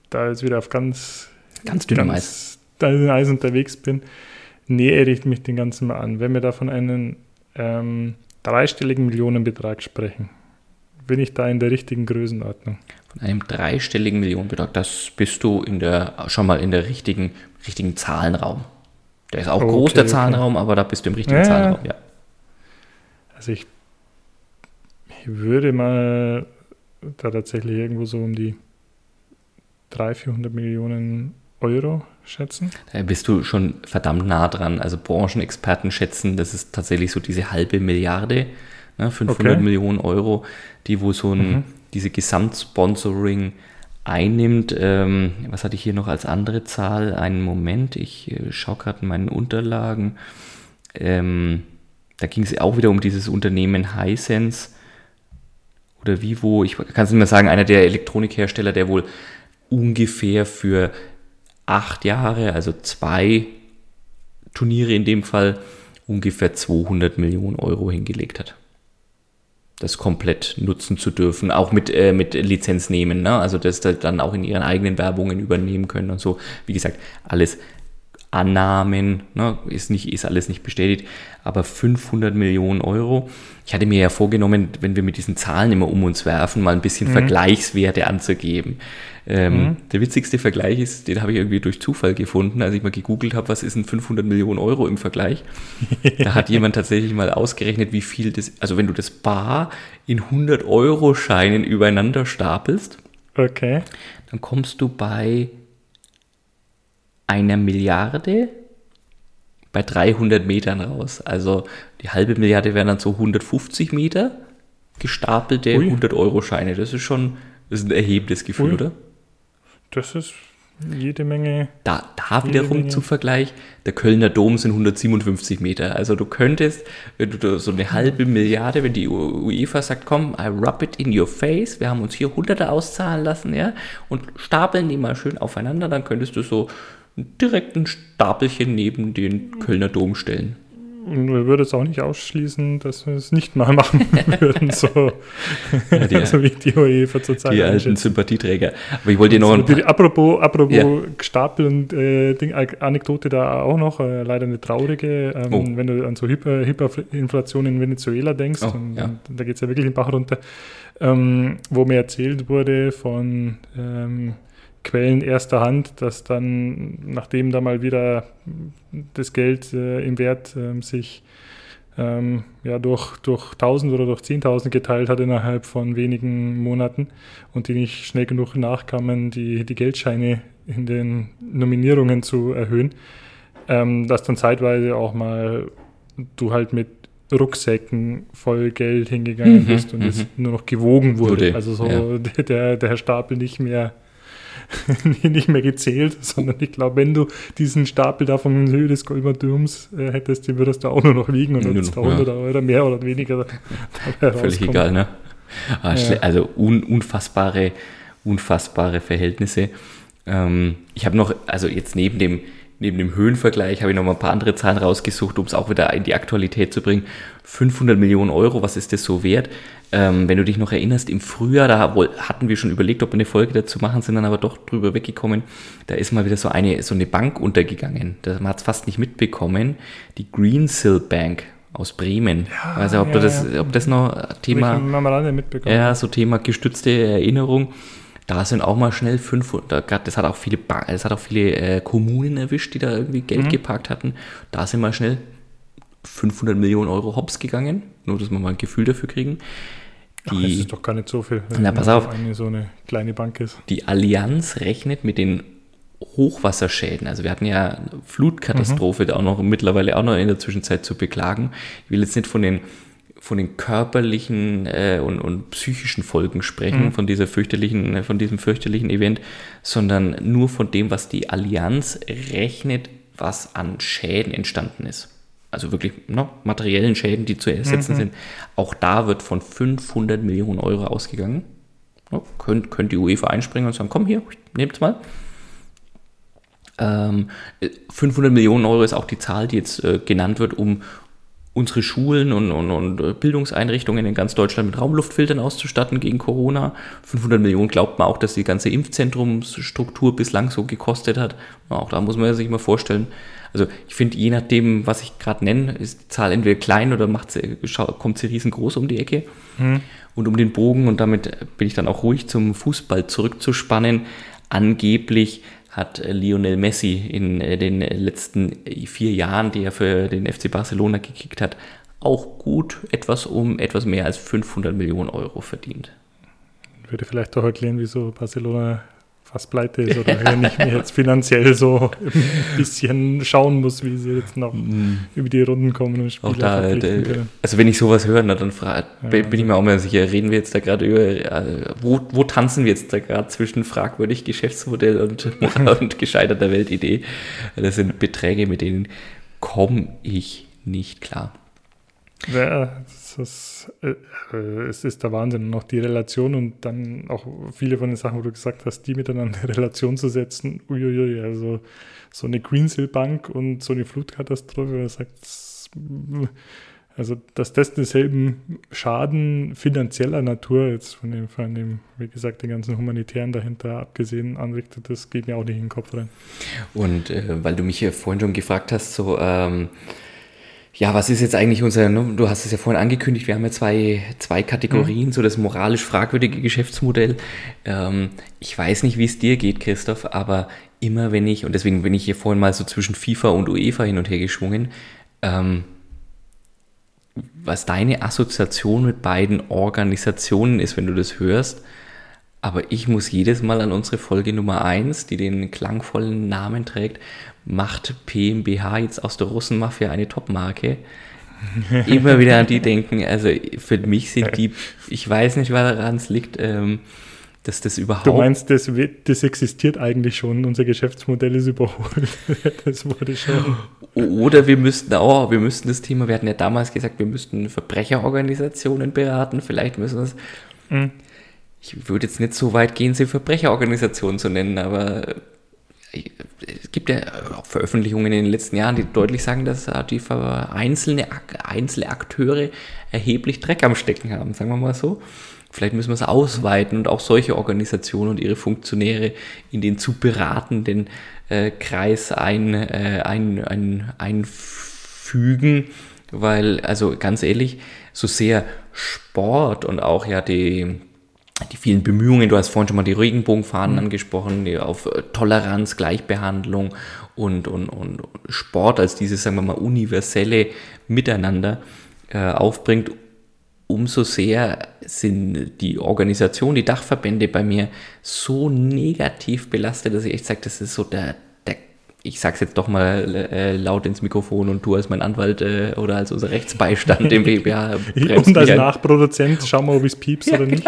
da jetzt wieder auf ganz, ganz dünnem Eis. Eis unterwegs bin, nähere ich mich den Ganzen mal an. Wenn wir davon einen ähm, dreistelligen Millionenbetrag sprechen. Bin ich da in der richtigen Größenordnung? Von einem dreistelligen Millionenbetrag, das bist du in der, schon mal in der richtigen, richtigen Zahlenraum. Der ist auch okay, groß, der Zahlenraum, okay. aber da bist du im richtigen ja, Zahlenraum, ja. Also ich, ich würde mal da tatsächlich irgendwo so um die 300, 400 Millionen Euro schätzen? Da bist du schon verdammt nah dran. Also Branchenexperten schätzen, das ist tatsächlich so diese halbe Milliarde. ne, 500 Okay. Millionen Euro, die wo so ein, Mhm. diese Gesamtsponsoring einnimmt. Ähm, was hatte ich hier noch als andere Zahl? Einen Moment, ich äh, schaue gerade in meinen Unterlagen. Ähm, da ging es auch wieder um dieses Unternehmen Hisense oder Vivo, ich kann es nicht mehr sagen, einer der Elektronikhersteller, der wohl ungefähr für acht Jahre, also zwei Turniere in dem Fall, ungefähr 200 Millionen Euro hingelegt hat. Das komplett nutzen zu dürfen, auch mit, äh, mit Lizenz nehmen, ne? also das da dann auch in ihren eigenen Werbungen übernehmen können und so. Wie gesagt, alles Annahmen, ne? ist, nicht, ist alles nicht bestätigt, aber 500 Millionen Euro. Ich hatte mir ja vorgenommen, wenn wir mit diesen Zahlen immer um uns werfen, mal ein bisschen Vergleichswerte anzugeben. Ähm, Der witzigste Vergleich ist, den habe ich irgendwie durch Zufall gefunden, als ich mal gegoogelt habe, was ist ein 500 Millionen Euro im Vergleich. Da hat jemand tatsächlich mal ausgerechnet, wie viel das, also wenn du das Bar in 100 Euro Scheinen übereinander stapelst, Okay. dann kommst du bei einer Milliarde bei 300 Metern raus. Also die halbe Milliarde wären dann so 150 Meter gestapelte Ui. 100-Euro-Scheine. Das ist schon das ist ein erhebendes Gefühl, Ui. oder? Das ist jede Menge. Da, da wiederum Menge. zum Vergleich, der Kölner Dom sind 157 Meter. Also du könntest, wenn du so eine halbe Milliarde, wenn die UEFA sagt, komm, I rub it in your face, wir haben uns hier Hunderte auszahlen lassen, ja, und stapeln die mal schön aufeinander, dann könntest du so direkt ein Stapelchen neben den Kölner Dom stellen. Und wir würden es auch nicht ausschließen, dass wir es nicht mal machen würden, so, Ja, die, so wie die UEFA zurzeit die alten. Sympathieträger. Aber ich wollte dir noch So, die, paar, apropos, apropos Ja. Gestapel und äh, Ding, Anekdote da auch noch, äh, leider eine traurige, ähm, Oh. wenn du an so Hyper, Hyperinflation in Venezuela denkst, Oh, und, ja. und da geht es ja wirklich den Bach runter, ähm, wo mir erzählt wurde von ähm, Quellen erster Hand, dass dann, nachdem da mal wieder das Geld äh, im Wert ähm, sich ähm, ja, durch, durch 1000 oder durch 10.000 geteilt hat innerhalb von wenigen Monaten und die nicht schnell genug nachkamen, die, die Geldscheine in den Nominierungen zu erhöhen, ähm, dass dann zeitweise auch mal du halt mit Rucksäcken voll Geld hingegangen Mhm, bist und mhm. es nur noch gewogen wurde. Wurde, also so ja. der, der Stapel nicht mehr nicht mehr gezählt, sondern ich glaube, wenn du diesen Stapel da von Höhe des Golmer Turms äh, hättest, den würdest du auch nur noch wiegen und würdest da noch, ja. 100 Euro mehr oder weniger dabei völlig egal, ne? Ah, Ja. Also un, unfassbare, unfassbare Verhältnisse. Ähm, ich habe noch, also jetzt neben dem, neben dem Höhenvergleich habe ich noch mal ein paar andere Zahlen rausgesucht, um es auch wieder in die Aktualität zu bringen. 500 Millionen Euro, was ist das so wert? Ähm, wenn du dich noch erinnerst, im Frühjahr, da hatten wir schon überlegt, ob wir eine Folge dazu machen, sind dann aber doch drüber weggekommen. Da ist mal wieder so eine, so eine Bank untergegangen. Da, man hat es fast nicht mitbekommen. Die Greensill Bank aus Bremen. Ja, also ob, ja, das, ja. ob das noch Thema... Ich am Rande mitbekommen. Ja, so Thema gestützte Erinnerung. Da sind auch mal schnell 500, grad, das hat auch viele, Ba- das hat auch viele äh, Kommunen erwischt, die da irgendwie Geld Mhm. geparkt hatten. Da sind mal schnell 500 Millionen Euro hops gegangen, nur dass wir mal ein Gefühl dafür kriegen. Ach, das Die, ist doch gar nicht so viel, Na, pass auf. eine so eine kleine Bank ist. die Allianz rechnet mit den Hochwasserschäden. Also wir hatten ja Flutkatastrophe da auch noch mittlerweile auch noch in der Zwischenzeit zu beklagen. Ich will jetzt nicht von den von den körperlichen äh, und, und psychischen Folgen sprechen, Mhm. von dieser fürchterlichen, äh, von diesem fürchterlichen Event, sondern nur von dem, was die Allianz rechnet, was an Schäden entstanden ist. Also wirklich ne, materiellen Schäden, die zu ersetzen Mhm. sind. Auch da wird von 500 Millionen Euro ausgegangen. Ja, könnt, könnt die UEFA einspringen und sagen, komm hier, nehmt's mal. Ähm, 500 Millionen Euro ist auch die Zahl, die jetzt äh, genannt wird, um unsere Schulen und, und, und äh, Bildungseinrichtungen in ganz Deutschland mit Raumluftfiltern auszustatten gegen Corona. 500 Millionen glaubt man auch, dass die ganze Impfzentrumsstruktur bislang so gekostet hat. Auch da muss man sich mal vorstellen. Also ich finde, je nachdem, was ich gerade nenne, ist die Zahl entweder klein oder macht sie, schau- kommt sie riesengroß um die Ecke. Und um den Bogen, und damit bin ich dann auch ruhig zum Fußball zurückzuspannen, angeblich hat äh, Lionel Messi in äh, den letzten äh, vier Jahren, die er für den FC Barcelona gekickt hat, auch gut etwas um etwas mehr als 500 Millionen Euro verdient. Würde vielleicht auch erklären, wieso Barcelona fast pleite ist oder wenn ich mir jetzt finanziell so ein bisschen schauen muss, wie sie jetzt noch mm. über die Runden kommen und Spieler auch da, äh, der, Also wenn ich sowas höre, na, dann frage, ja, bin also. ich mir auch mal sicher, reden wir jetzt da gerade über, äh, wo, wo tanzen wir jetzt da gerade zwischen fragwürdig Geschäftsmodell und, und gescheiterter Weltidee? Das sind Beträge, mit denen komme ich nicht klar. Ja, das, äh, äh, es ist der Wahnsinn. Und auch die Relation und dann auch viele von den Sachen, wo du gesagt hast, die miteinander in Relation zu setzen. Uiuiui, also so eine Greensill Bank und so eine Flutkatastrophe, man sagt, also dass das denselben Schaden finanzieller Natur jetzt von dem, von dem, wie gesagt, den ganzen Humanitären dahinter abgesehen anrichtet, das geht mir auch nicht in den Kopf rein. Und äh, weil du mich ja vorhin schon gefragt hast, so ähm, ja, was ist jetzt eigentlich unser, ne? du hast es ja vorhin angekündigt, wir haben ja zwei, zwei Kategorien, mhm. so das moralisch fragwürdige Geschäftsmodell. Ähm, ich weiß nicht, wie es dir geht, Christoph, aber immer wenn ich, und deswegen bin ich hier vorhin mal so zwischen FIFA und UEFA hin und her geschwungen, ähm, was deine Assoziation mit beiden Organisationen ist, wenn du das hörst, aber ich muss jedes Mal an unsere Folge Nummer 1, die den klangvollen Namen trägt, macht PMBH jetzt aus der Russenmafia eine Topmarke? Immer wieder an die denken. Also für mich sind die, ich weiß nicht, woran es liegt, ähm, dass das überhaupt. Du meinst, das, das existiert eigentlich schon, unser Geschäftsmodell ist überholt. das wurde schon. Oder wir müssten auch, wir müssten das Thema, wir hatten ja damals gesagt, wir müssten Verbrecherorganisationen beraten, vielleicht müssen wir es. Mhm ich würde jetzt nicht so weit gehen, sie Verbrecherorganisationen zu nennen, aber es gibt ja auch Veröffentlichungen in den letzten Jahren, die deutlich sagen, dass die einzelne, einzelne Akteure erheblich Dreck am Stecken haben, sagen wir mal so. Vielleicht müssen wir es ausweiten und auch solche Organisationen und ihre Funktionäre in den zu beratenden äh, Kreis ein, äh, ein, ein, einfügen, weil, also ganz ehrlich, so sehr Sport und auch ja die die vielen Bemühungen, du hast vorhin schon mal die Regenbogenfahnen mhm. angesprochen, die auf äh, Toleranz, Gleichbehandlung und, und, und Sport als dieses, sagen wir mal, universelle Miteinander äh, aufbringt, umso sehr sind die Organisationen, die Dachverbände bei mir so negativ belastet, dass ich echt sage, das ist so der, ich sag's jetzt doch mal äh, laut ins Mikrofon und du als mein Anwalt äh, oder als unser Rechtsbeistand im BBA Und als Nachproduzent schauen wir, ob es piepst ja, oder nicht.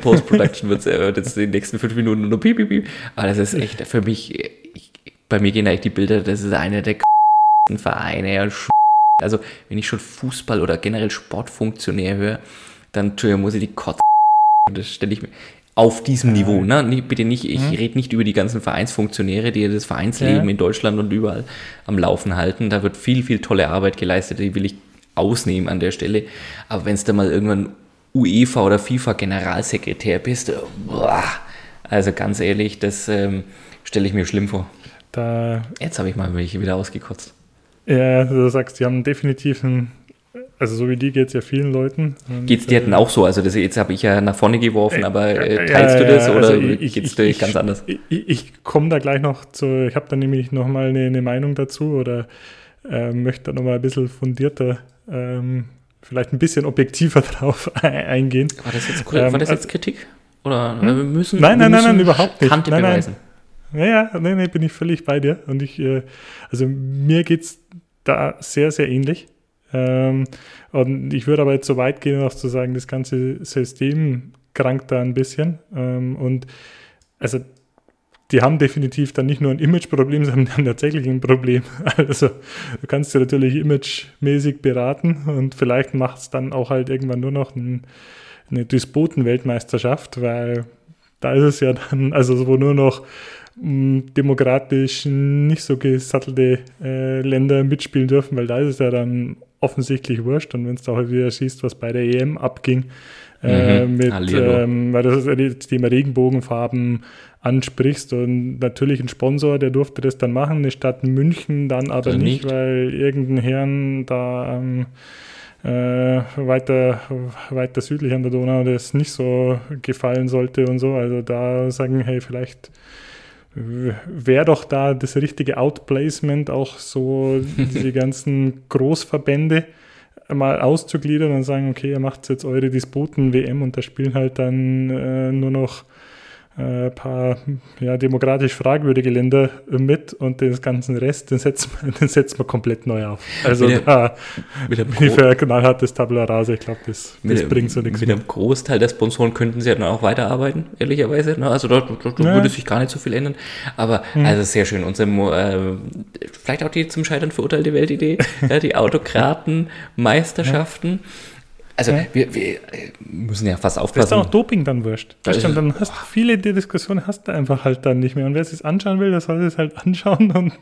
Post-Production wird äh, jetzt in den nächsten fünf Minuten nur piep, piep, piep. Aber das ist echt für mich, ich, bei mir gehen eigentlich die Bilder, das ist einer der Vereine. Also wenn ich schon Fußball oder generell Sportfunktionär höre, dann muss ich die Kotze das stelle ich mir auf diesem. Niveau. Ne? Bitte nicht, ich mhm. rede nicht über die ganzen Vereinsfunktionäre, die das Vereinsleben ja. in Deutschland und überall am Laufen halten. Da wird viel, viel tolle Arbeit geleistet, die will ich ausnehmen an der Stelle. Aber wenn es da mal irgendwann UEFA oder FIFA Generalsekretär bist, boah, also ganz ehrlich, das ähm, stelle ich mir schlimm vor. Da Jetzt habe ich mal mich wieder ausgekotzt. Ja, du sagst, die haben definitiv einen also so wie die geht es ja vielen Leuten. Geht es dir denn auch so? Also das, jetzt habe ich ja nach vorne geworfen, aber äh, teilst ja, du das oder also geht es dir ganz anders? Ich, ich, ich komme da gleich noch zu, ich habe da nämlich nochmal eine, eine Meinung dazu oder äh, möchte da nochmal ein bisschen fundierter, ähm, vielleicht ein bisschen objektiver drauf eingehen. War das jetzt, war das ähm, jetzt Kritik? Oder hm? wir müssen, nein, nein, nein, nein, überhaupt nicht. Kante nein, beweisen. Nein. Ja, ja, nee, nee, bin ich völlig bei dir. Und ich, äh, also mir geht es da sehr, sehr ähnlich. Ähm, und ich würde aber jetzt so weit gehen, auch zu sagen, das ganze System krankt da ein bisschen. Ähm, und also die haben definitiv dann nicht nur ein Image-Problem, sondern haben tatsächlich ein Problem. Also du kannst sie natürlich imagemäßig beraten und vielleicht macht es dann auch halt irgendwann nur noch ein, eine Despoten-Weltmeisterschaft, weil da ist es ja dann, also wo nur noch mh, demokratisch nicht so gesattelte äh, Länder mitspielen dürfen, weil da ist es ja dann offensichtlich wurscht. Und wenn es da halt wieder siehst, was bei der EM abging, äh, mhm. mit, ähm, weil das das Thema Regenbogenfarben ansprichst und natürlich ein Sponsor, der durfte das dann machen, eine Stadt München dann aber also nicht, nicht, weil irgendein Herrn da ähm, äh, weiter, weiter südlich an der Donau das nicht so gefallen sollte und so. Also da sagen, hey, vielleicht wäre doch da das richtige Outplacement, auch so diese ganzen Großverbände mal auszugliedern und sagen, okay, ihr macht jetzt eure Disputen WM und da spielen halt dann äh, nur noch ein paar ja, demokratisch fragwürdige Länder mit und den ganzen Rest, den setzen wir, den setzen wir komplett neu auf. Also mit der, da mit bin ich für ein knallhartes Tabula Rasa. Ich glaube, das, das bringt so nichts Mit mehr. dem Großteil der Sponsoren könnten sie ja dann auch weiterarbeiten, ehrlicherweise. Ne? Also dort, dort ja. würde sich gar nicht so viel ändern. Aber mhm. also sehr schön. Unsere, äh, vielleicht auch die zum Scheitern verurteilte Weltidee, ja, die Autokraten-Meisterschaften. Ja also ja. wir, wir, müssen ja fast aufpassen. Das ist auch Doping dann wurscht. Weißt du, dann hast du viele der Diskussionen hast du einfach halt dann nicht mehr. Und wer es anschauen will, der soll es halt anschauen. Und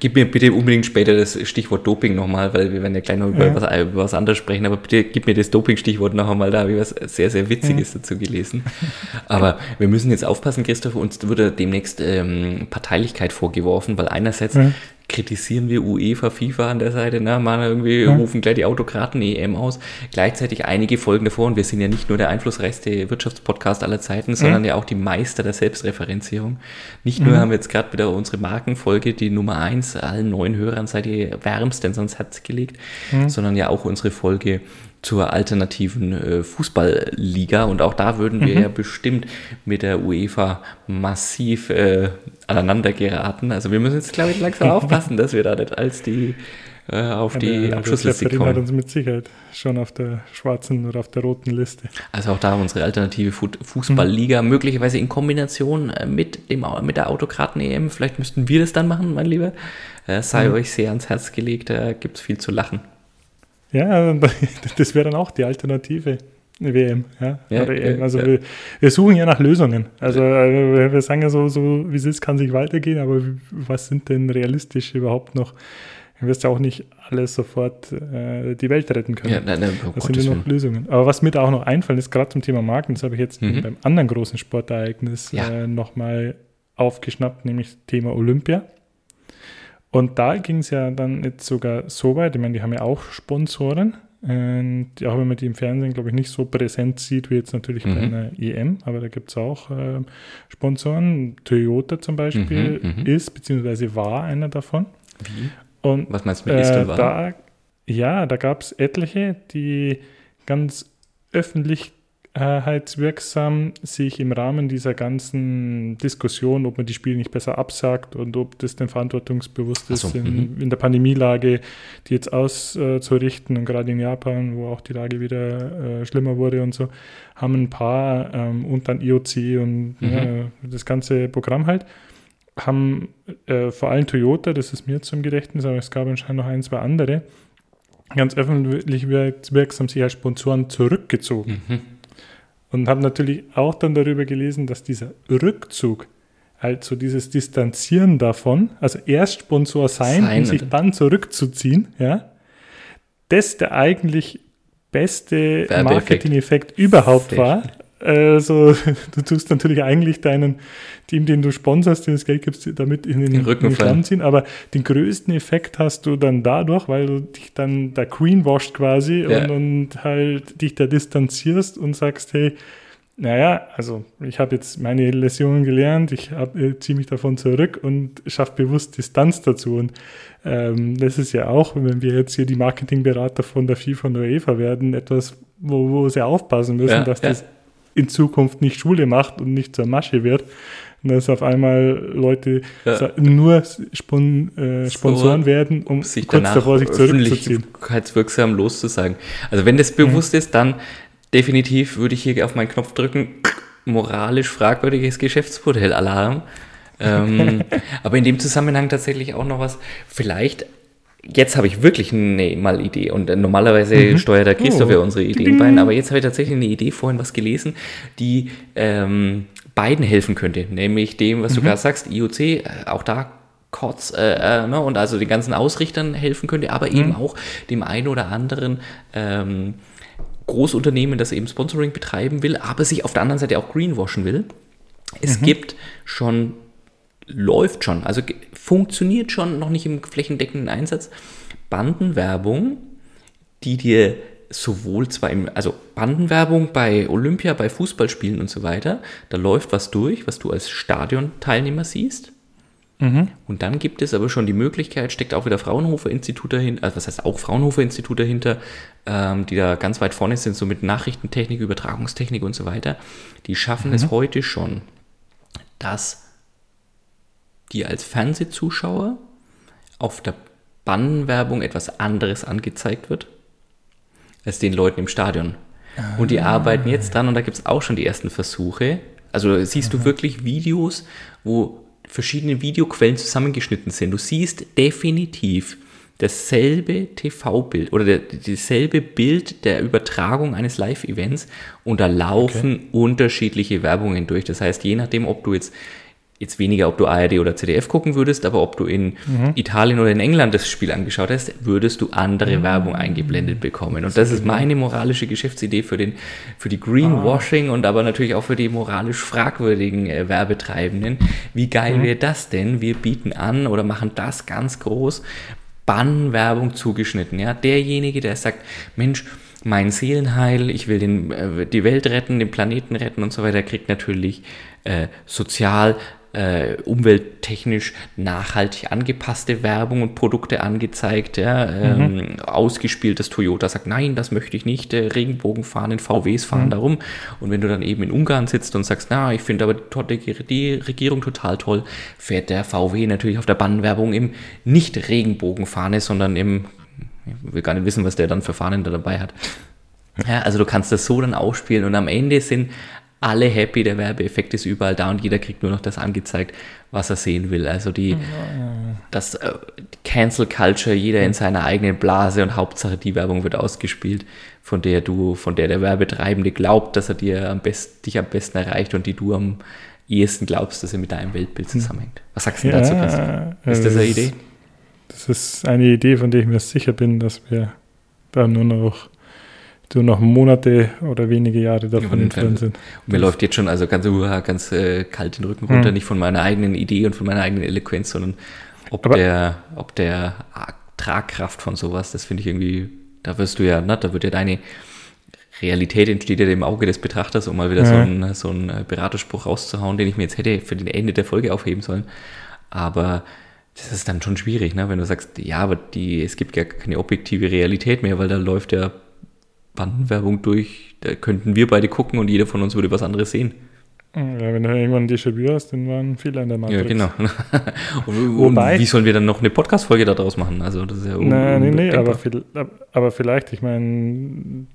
gib mir bitte unbedingt später das Stichwort Doping nochmal, weil wir werden ja gleich noch über, ja. was, über was anderes sprechen. Aber bitte gib mir das Doping-Stichwort noch einmal, da habe ich was sehr, sehr Witziges ja. dazu gelesen. Aber wir müssen jetzt aufpassen, Christoph, uns wurde demnächst ähm, Parteilichkeit vorgeworfen, weil einerseits kritisieren wir UEFA, FIFA an der Seite, ne? Mal irgendwie ja. rufen gleich die Autokraten EM aus. Gleichzeitig einige Folgen davor und wir sind ja nicht nur der einflussreichste Wirtschaftspodcast aller Zeiten, sondern mhm. ja auch die Meister der Selbstreferenzierung. Nicht nur mhm. haben wir jetzt gerade wieder unsere Markenfolge, die Nummer eins allen neuen Hörern seid ihr wärmstens ans Herz gelegt, mhm. sondern ja auch unsere Folge zur alternativen äh, Fußballliga und auch da würden wir mhm. ja bestimmt mit der UEFA massiv äh, aneinander geraten. Also wir müssen jetzt, glaube ich, langsam aufpassen, dass wir da nicht als die äh, auf ja, die der, Abschlussliste kommen. hat uns mit Sicherheit schon auf der schwarzen oder auf der roten Liste. Also auch da unsere alternative Fußballliga, mhm. möglicherweise in Kombination äh, mit, dem, mit der Autokraten-EM. Vielleicht müssten wir das dann machen, mein Lieber. Äh, sei mhm. euch sehr ans Herz gelegt, da gibt es viel zu lachen. Ja, das wäre dann auch die Alternative. WM, ja. ja, also ja. Wir, wir, suchen ja nach Lösungen. Also äh, wir sagen ja so, so wie es ist, kann sich weitergehen, aber was sind denn realistisch überhaupt noch? Du wirst ja auch nicht alles sofort äh, die Welt retten können. Ja, nein, nein, oh das sind ja noch Lösungen. Aber was mir da auch noch einfällt, ist gerade zum Thema Marken, das habe ich jetzt mhm. beim anderen großen Sportereignis ja. äh, nochmal aufgeschnappt, nämlich Thema Olympia. Und da ging es ja dann jetzt sogar so weit, ich meine, die haben ja auch Sponsoren, und auch wenn man die im Fernsehen, glaube ich, nicht so präsent sieht wie jetzt natürlich mhm. bei einer EM, aber da gibt es auch äh, Sponsoren. Toyota zum Beispiel mhm, mhm, ist, beziehungsweise war einer davon. Wie? Und, Was meinst du mit ist äh, war? Da, ja, da gab es etliche, die ganz öffentlich sicherheitswirksam sich im Rahmen dieser ganzen Diskussion, ob man die Spiele nicht besser absagt und ob das denn verantwortungsbewusst ist, so, in, mhm. in, der Pandemielage, die jetzt auszurichten und gerade in Japan, wo auch die Lage wieder äh, schlimmer wurde und so, haben ein paar ähm, und dann IOC und mhm. ja, das ganze Programm halt haben äh, vor allem Toyota, das ist mir zum Gedächtnis, aber es gab anscheinend noch ein, zwei andere, ganz öffentlich wirksam sich als Sponsoren zurückgezogen. Mhm. Und habe natürlich auch dann darüber gelesen, dass dieser Rückzug, also dieses Distanzieren davon, also erst Sponsor sein, sein und sich dann zurückzuziehen, ja, das der eigentlich beste Marketing-Effekt überhaupt war. Also du tust natürlich eigentlich deinen Team, den du sponsorst, den das Geld gibst, damit in den, den Rücken in den ziehen. Aber den größten Effekt hast du dann dadurch, weil du dich dann da greenwashed quasi ja. und, und halt dich da distanzierst und sagst, hey, naja, also ich habe jetzt meine Läsionen gelernt, ich äh, ziehe mich davon zurück und schaffe bewusst Distanz dazu. Und ähm, das ist ja auch, wenn wir jetzt hier die Marketingberater von der FIFA und der UEFA werden, etwas, wo, wo sie aufpassen müssen, ja, dass ja. das in Zukunft nicht Schule macht und nicht zur Masche wird. Und dass auf einmal Leute ja. nur Spon äh, Sponsoren so, werden, um sich kurz davor sich zurückzuziehen. Öffentlichkeitswirksam loszusagen. Also wenn das bewusst mhm. ist, dann definitiv würde ich hier auf meinen Knopf drücken, moralisch fragwürdiges Geschäftsmodell Alarm. ähm, aber in dem Zusammenhang tatsächlich auch noch was, vielleicht, jetzt habe ich wirklich eine mal Idee und äh, normalerweise mhm. steuert der Christoph oh. ja unsere Ideen bei, aber jetzt habe ich tatsächlich eine Idee, vorhin was gelesen, die ähm, beiden helfen könnte, nämlich dem, was mhm. du gerade sagst, IOC, äh, auch da Cots äh, äh, ne, und also den ganzen Ausrichtern helfen könnte, aber mhm. eben auch dem einen oder anderen ähm, Großunternehmen, das eben Sponsoring betreiben will, aber sich auf der anderen Seite auch greenwashen will. Es mhm. gibt schon, läuft schon, also funktioniert schon noch nicht im flächendeckenden Einsatz, Bandenwerbung, die dir sowohl zwar im, also Bandenwerbung bei Olympia, bei Fußballspielen und so weiter, da läuft was durch, was du als Stadionteilnehmer siehst. Mhm. Und dann gibt es aber schon die Möglichkeit, steckt auch wieder Fraunhofer Institut dahinter, also was heißt auch Fraunhofer Institut dahinter, ähm, die da ganz weit vorne sind, so mit Nachrichtentechnik, Übertragungstechnik und so weiter. Die schaffen mhm. es heute schon, dass dir als Fernsehzuschauer auf der Bannwerbung etwas anderes angezeigt wird als den Leuten im Stadion. Und die arbeiten jetzt dran und da gibt es auch schon die ersten Versuche. Also siehst du wirklich Videos, wo verschiedene Videoquellen zusammengeschnitten sind. Du siehst definitiv dasselbe TV-Bild oder der, dasselbe Bild der Übertragung eines Live-Events und da laufen okay. unterschiedliche Werbungen durch. Das heißt, je nachdem, ob du jetzt jetzt weniger, ob du ARD oder ZDF gucken würdest, aber ob du in mhm. Italien oder in England das Spiel angeschaut hast, würdest du andere mhm. Werbung eingeblendet bekommen. Und das ist meine moralische Geschäftsidee für, den, für die Greenwashing ah. und aber natürlich auch für die moralisch fragwürdigen äh, Werbetreibenden. Wie geil mhm. wäre das denn? Wir bieten an oder machen das ganz groß, Bannwerbung zugeschnitten. Ja? Derjenige, der sagt, Mensch, mein Seelenheil, ich will den, äh, die Welt retten, den Planeten retten und so weiter, kriegt natürlich äh, sozial äh, umwelttechnisch nachhaltig angepasste Werbung und Produkte angezeigt. Ja, ähm, mhm. ausgespielt, dass Toyota sagt, nein, das möchte ich nicht, äh, Regenbogenfahnen, VWs fahren mhm. darum. Und wenn du dann eben in Ungarn sitzt und sagst, na, ich finde aber die Regierung total toll, fährt der VW natürlich auf der Bannwerbung im nicht Regenbogenfahne, sondern im, ich will gar nicht wissen, was der dann für Fahnen da dabei hat. Ja, also du kannst das so dann ausspielen und am Ende sind alle happy, der Werbeeffekt ist überall da und jeder kriegt nur noch das angezeigt, was er sehen will. Also die, das äh, Cancel Culture, jeder in seiner eigenen Blase und Hauptsache die Werbung wird ausgespielt, von der du, von der der Werbetreibende glaubt, dass er dir am besten, dich am besten erreicht und die du am ehesten glaubst, dass er mit deinem Weltbild hm. zusammenhängt. Was sagst du ja, dazu? Ist das eine Idee? Das ist eine Idee, von der ich mir sicher bin, dass wir da nur noch so noch Monate oder wenige Jahre davon entfernt sind. Und mir läuft jetzt schon also ganz, uh, ganz äh, kalt den Rücken runter, hm. nicht von meiner eigenen Idee und von meiner eigenen Eloquenz, sondern ob Aber der, ob der Tragkraft von sowas, das finde ich irgendwie, da wirst du ja, ne, da wird ja deine Realität entsteht ja im Auge des Betrachters, um mal wieder ja. so einen so einen Beraterspruch rauszuhauen, den ich mir jetzt hätte für den Ende der Folge aufheben sollen. Aber das ist dann schon schwierig, ne? wenn du sagst, ja, aber die, es gibt ja keine objektive Realität mehr, weil da läuft ja Bandenwerbung durch, da könnten wir beide gucken und jeder von uns würde was anderes sehen. Ja, wenn du irgendwann ein Déjà-vu hast, dann waren Fehler in der Matrix. Ja, genau. und, Wobei, wie sollen wir dann noch eine Podcast-Folge daraus machen? Also, das ist ja Nein, nee, nee, aber, aber vielleicht, ich meine,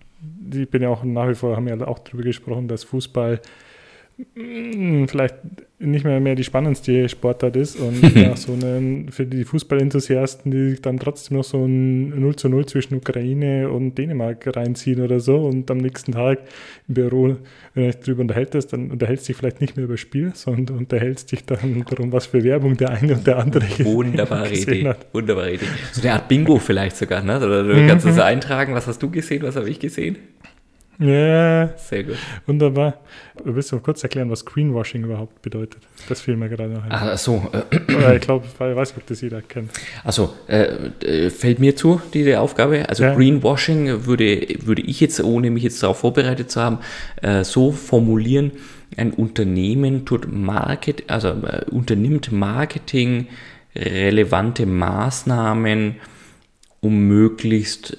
ich bin ja auch nach wie vor, haben ja auch darüber gesprochen, dass Fußball hm, vielleicht nicht mehr, mehr die spannendste Sportart ist und ja, so einen, für die Fußballenthusiasten, die sich dann trotzdem noch so ein 0 zu 0 zwischen Ukraine und Dänemark reinziehen oder so und am nächsten Tag im Büro, wenn du dich darüber unterhältst, dann unterhältst du dich vielleicht nicht mehr über das Spiel, sondern unterhältst dich dann darum, was für Werbung der eine und der andere Wunderbare Idee. Hat. Wunderbare Idee. So eine Art Bingo vielleicht sogar, ne? Oder du kannst mhm. das eintragen, was hast du gesehen, was habe ich gesehen? Ja, sehr gut. Wunderbar. Willst du mal kurz erklären, was Greenwashing überhaupt bedeutet? Das fiel mir gerade noch ein. Ach so. Äh, ich glaube, ich weiß nicht, ob das jeder kennt. Also äh, fällt mir zu, diese Aufgabe. Also ja. Greenwashing würde, würde ich jetzt, ohne mich jetzt darauf vorbereitet zu haben, äh, so formulieren, ein Unternehmen tut Market, also äh, unternimmt Marketing relevante Maßnahmen, um möglichst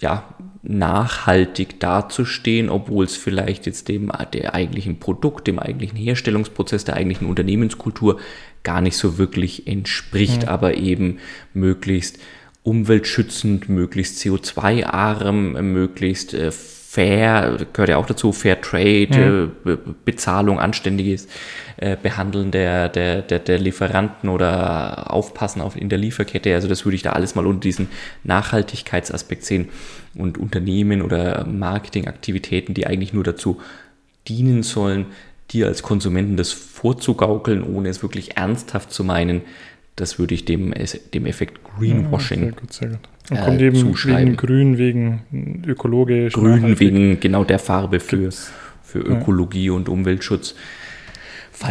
ja, nachhaltig dazustehen, obwohl es vielleicht jetzt dem der eigentlichen Produkt, dem eigentlichen Herstellungsprozess, der eigentlichen Unternehmenskultur gar nicht so wirklich entspricht, mhm. aber eben möglichst umweltschützend, möglichst CO2-arm, möglichst äh, fair, gehört ja auch dazu, Fair Trade, mhm. Bezahlung, anständiges äh, Behandeln der, der, der, der Lieferanten oder Aufpassen auf, in der Lieferkette. Also das würde ich da alles mal unter diesen Nachhaltigkeitsaspekt sehen und Unternehmen oder Marketingaktivitäten, die eigentlich nur dazu dienen sollen, dir als Konsumenten das vorzugaukeln, ohne es wirklich ernsthaft zu meinen, das würde ich dem, dem Effekt Greenwashing ja, sehr gut, sehr gut. Und kommt äh, eben wegen Grün, wegen ökologisch. Grün wegen genau der Farbe für, für Ökologie ja. und Umweltschutz.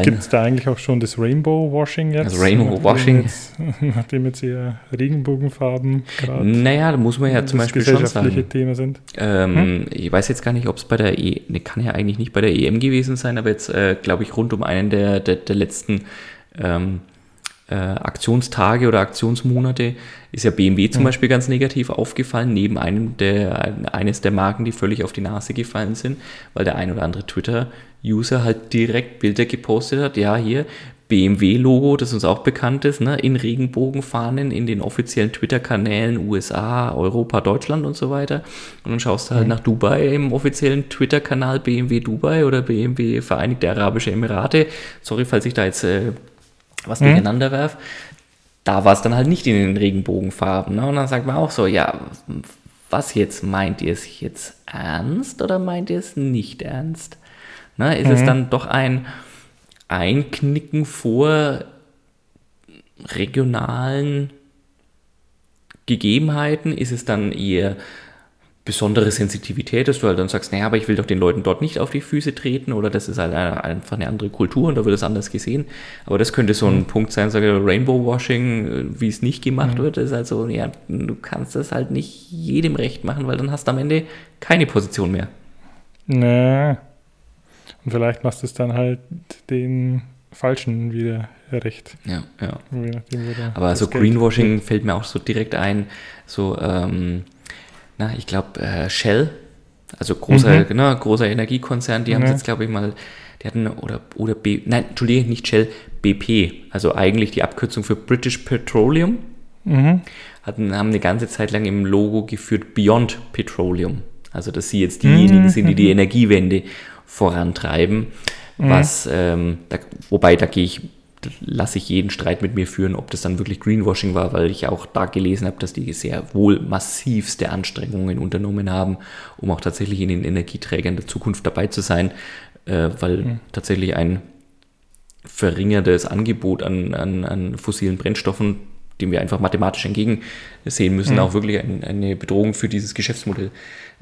Gibt es da eigentlich auch schon das Rainbow-Washing jetzt? Das Rainbow-Washing? Nachdem jetzt eher Regenbogenfarben gerade. Naja, da muss man ja zum Beispiel schon sagen. Themen sind. Ähm, hm? Ich weiß jetzt gar nicht, ob es bei der E, ne, kann ja eigentlich nicht bei der EM gewesen sein, aber jetzt äh, glaube ich rund um einen der, der, der letzten ähm, äh, Aktionstage oder Aktionsmonate ist ja BMW zum mhm. Beispiel ganz negativ aufgefallen, neben einem der, eines der Marken, die völlig auf die Nase gefallen sind, weil der ein oder andere Twitter-User halt direkt Bilder gepostet hat, ja, hier BMW-Logo, das uns auch bekannt ist, ne, in Regenbogenfahnen in den offiziellen Twitter-Kanälen USA, Europa, Deutschland und so weiter. Und dann schaust du halt mhm. nach Dubai im offiziellen Twitter-Kanal BMW Dubai oder BMW Vereinigte Arabische Emirate. Sorry, falls ich da jetzt äh, was mhm. durcheinander werfe. Da war es dann halt nicht in den Regenbogenfarben. Ne? Und dann sagt man auch so, ja, was jetzt? Meint ihr es jetzt ernst oder meint ihr es nicht ernst? Ne? Ist mhm. es dann doch ein Einknicken vor regionalen Gegebenheiten? Ist es dann eher besondere Sensitivität, dass du halt dann sagst, naja, aber ich will doch den Leuten dort nicht auf die Füße treten oder das ist halt einfach eine andere Kultur und da wird es anders gesehen. Aber das könnte so ein mhm. Punkt sein, sage Rainbow Washing, äh, wie es nicht gemacht mhm. wird, ist halt so, ja, du kannst das halt nicht jedem recht machen, weil dann hast du am Ende keine Position mehr. Nee. Und vielleicht machst du es dann halt den Falschen wieder recht. Ja, ja. Aber so Greenwashing fällt mir auch so direkt ein, so, ähm, na, ich glaube, äh, Shell, also großer, mhm. ne, großer Energiekonzern, die ja. haben jetzt, glaube ich, mal, die hatten, oder, oder B, nein, Entschuldige, nicht Shell, BP, also eigentlich die Abkürzung für British Petroleum, mhm. hatten, haben eine ganze Zeit lang im Logo geführt Beyond Petroleum. Also, dass sie jetzt diejenigen mhm. sind, die die Energiewende vorantreiben. Mhm. Was, ähm, da, wobei, da gehe ich lasse ich jeden Streit mit mir führen, ob das dann wirklich Greenwashing war, weil ich auch da gelesen habe, dass die sehr wohl massivste Anstrengungen unternommen haben, um auch tatsächlich in den Energieträgern der Zukunft dabei zu sein, äh, weil mhm. tatsächlich ein verringertes Angebot an, an, an fossilen Brennstoffen, dem wir einfach mathematisch entgegensehen müssen, mhm. auch wirklich ein, eine Bedrohung für dieses Geschäftsmodell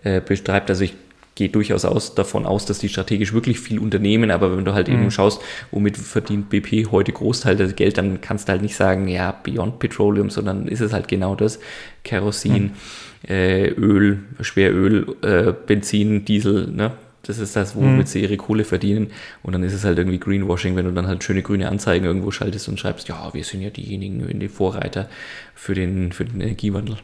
äh, betreibt. Also ich gehe durchaus aus, davon aus, dass die strategisch wirklich viel unternehmen, aber wenn du halt mhm. eben schaust, womit verdient BP heute Großteil des Geld, dann kannst du halt nicht sagen, ja, Beyond Petroleum, sondern ist es halt genau das, Kerosin, mhm. äh, Öl, Schweröl, äh, Benzin, Diesel, ne? Das ist das, womit mhm. sie ihre Kohle verdienen. Und dann ist es halt irgendwie Greenwashing, wenn du dann halt schöne grüne Anzeigen irgendwo schaltest und schreibst, ja, wir sind ja diejenigen, die Vorreiter für den, für den Energiewandel.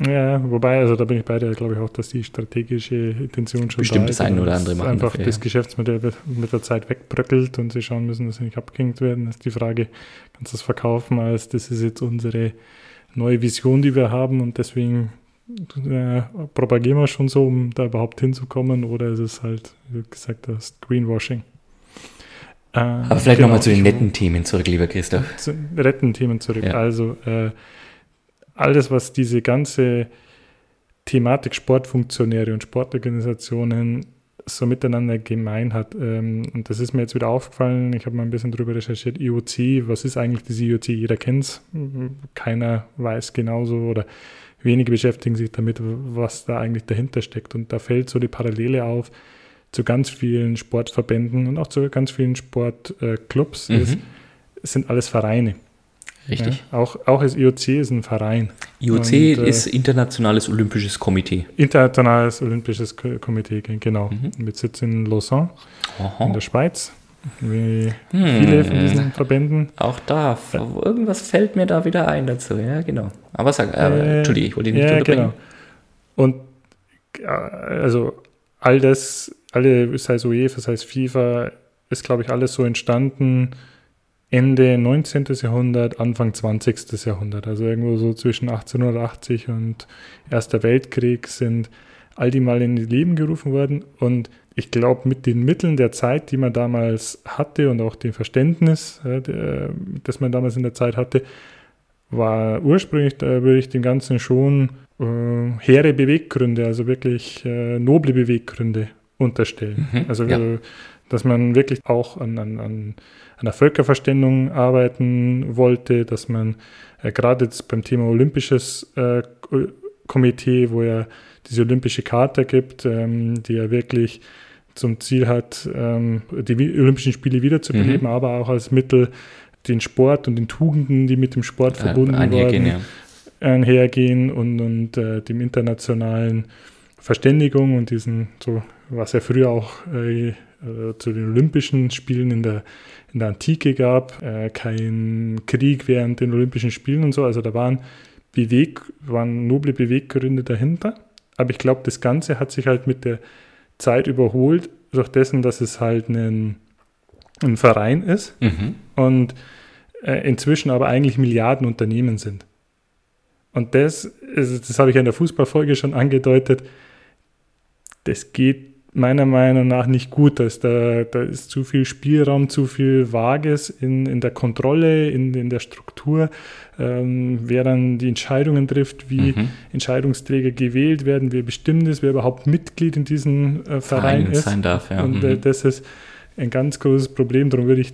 Ja, wobei, also da bin ich bei dir, glaube ich auch, dass die strategische Intention schon Bestimmt da ist. das eine oder andere machen. Einfach dafür, das ja. Geschäftsmodell mit der Zeit wegbröckelt und sie schauen müssen, dass sie nicht abgehängt werden. Das ist die Frage, kannst du das verkaufen als, das ist jetzt unsere neue Vision, die wir haben und deswegen äh, propagieren wir schon so, um da überhaupt hinzukommen oder ist es halt, wie gesagt, das Greenwashing. Äh, Aber vielleicht genau, nochmal zu den netten Themen zurück, lieber Christoph. Zu netten Themen zurück. Ja. Also, äh, alles, was diese ganze Thematik Sportfunktionäre und Sportorganisationen so miteinander gemein hat. Ähm, und das ist mir jetzt wieder aufgefallen. Ich habe mal ein bisschen drüber recherchiert. IOC, was ist eigentlich das IOC? Jeder kennt es. Keiner weiß genauso oder wenige beschäftigen sich damit, was da eigentlich dahinter steckt. Und da fällt so die Parallele auf zu ganz vielen Sportverbänden und auch zu ganz vielen Sportclubs. Mhm. Es sind alles Vereine. Richtig. Ja, auch, auch das IOC ist ein Verein. IOC und, äh, ist Internationales Olympisches Komitee. Internationales Olympisches Komitee, genau. Mhm. Mit Sitz in Lausanne, Aha. in der Schweiz. Wie hm. viele von diesen Verbänden. Auch da, irgendwas fällt mir da wieder ein dazu, ja, genau. Aber sag, äh, Entschuldige, ich wollte dich nicht ja, unterbrechen. Genau. Und also all das, alle, sei es UEFA, sei es FIFA, ist, glaube ich, alles so entstanden Ende 19. Jahrhundert, Anfang 20. Jahrhundert. Also irgendwo so zwischen 1880 und Erster Weltkrieg sind all die mal in die Leben gerufen worden. Und ich glaube, mit den Mitteln der Zeit, die man damals hatte und auch dem Verständnis, äh, das man damals in der Zeit hatte, war ursprünglich, da würde ich dem Ganzen schon äh, hehre Beweggründe, also wirklich äh, noble Beweggründe unterstellen. Mhm, also, ja. dass man wirklich auch an, an, an an der Völkerverständigung arbeiten wollte, dass man äh, gerade jetzt beim Thema Olympisches äh, Komitee, wo ja diese olympische Charta gibt, ähm, die ja wirklich zum Ziel hat, ähm, die Olympischen Spiele wiederzubeleben, mhm. aber auch als Mittel den Sport und den Tugenden, die mit dem Sport äh, verbunden einhergehen, ja. einhergehen und, und äh, dem internationalen Verständigung und diesen, so was ja früher auch äh, äh, zu den Olympischen Spielen in der, in der Antike gab, äh, kein Krieg während den Olympischen Spielen und so. Also da waren, Beweg, waren noble Beweggründe dahinter. Aber ich glaube, das Ganze hat sich halt mit der Zeit überholt, durch dessen, dass es halt ein, ein Verein ist Mhm. und äh, inzwischen aber eigentlich Milliarden Unternehmen sind. Und das, ist, das habe ich in der Fußballfolge schon angedeutet, das geht meiner Meinung nach nicht gut. Da ist, da, da ist zu viel Spielraum, zu viel Vages in, in der Kontrolle, in, in der Struktur, ähm, wer dann die Entscheidungen trifft, wie Mhm. Entscheidungsträger gewählt werden, wer bestimmt ist, wer überhaupt Mitglied in diesem äh, Verein Verein ist. sein darf, ja. Und äh, Mhm. das ist ein ganz großes Problem. Darum würde ich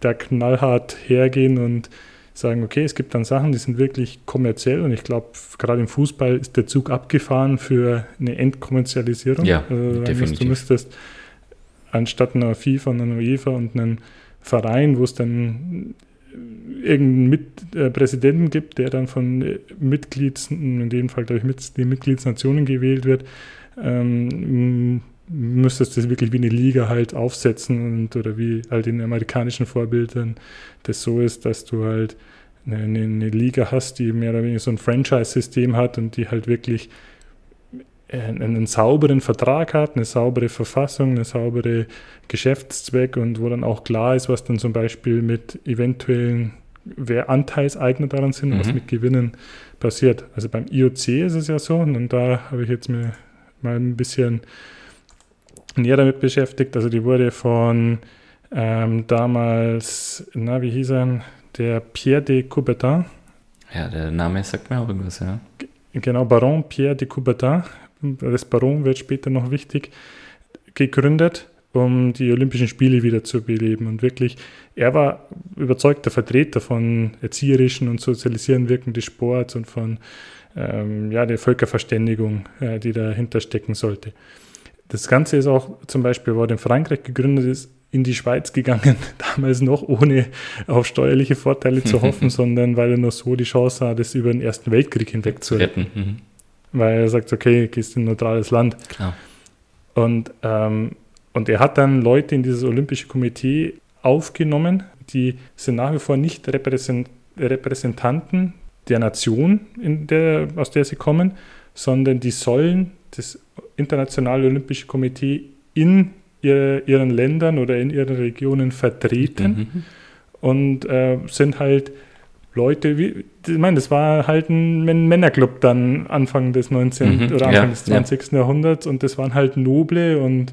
da knallhart hergehen und sagen, okay, es gibt dann Sachen, die sind wirklich kommerziell und ich glaube, gerade im Fußball ist der Zug abgefahren für eine Entkommerzialisierung. Ja, also, du definitiv. müsstest anstatt einer FIFA und einer UEFA und einem Verein, wo es dann irgendeinen Mit äh, Präsidenten gibt, der dann von äh, Mitglieds, in dem Fall glaube ich mit den Mitgliedsnationen gewählt wird, ähm, müsstest du das wirklich wie eine Liga halt aufsetzen und oder wie halt in amerikanischen Vorbildern das so ist, dass du halt eine, eine, Liga hast, die mehr oder weniger so ein Franchise-System hat und die halt wirklich einen, einen sauberen Vertrag hat, eine saubere Verfassung, eine saubere Geschäftszweck und wo dann auch klar ist, was dann zum Beispiel mit eventuellen, wer Anteilseigner daran sind, und was Mhm. mit Gewinnen passiert. Also beim IOC ist es ja so, und da habe ich jetzt mir mal ein bisschen näher damit beschäftigt. Also die wurde von ähm, damals, na, wie hieß er, der Pierre de Coubertin, Ja, der Name sagt mir auch irgendwas, ja. genau, Baron Pierre de Coubertin, das Baron wird später noch wichtig, gegründet, um die Olympischen Spiele wieder zu beleben. Und wirklich, er war überzeugter Vertreter von erzieherischen und sozialisierenden Wirken des Sports und von ähm, ja, der Völkerverständigung, äh, die dahinter stecken sollte. Das Ganze ist auch zum Beispiel, wurde in Frankreich gegründet ist, in die Schweiz gegangen, damals noch ohne auf steuerliche Vorteile zu hoffen, sondern weil er nur so die Chance sah, das über den Ersten Weltkrieg hinweg zu retten. Mhm. Weil er sagt, okay, gehst in ein neutrales Land. Klar. Und, ähm, und er hat dann Leute in dieses Olympische Komitee aufgenommen, die sind nach wie vor nicht Repräsent Repräsentanten der Nation, der, aus der sie kommen, sondern die sollen das Internationale Olympische Komitee in ihre, ihren Ländern oder in ihren Regionen vertreten Mhm. und äh, sind halt Leute, wie, ich meine, das war halt ein Män- Männerclub dann Anfang des 19. Mhm, oder Anfang ja, des 20. Jahrhunderts und das waren halt noble und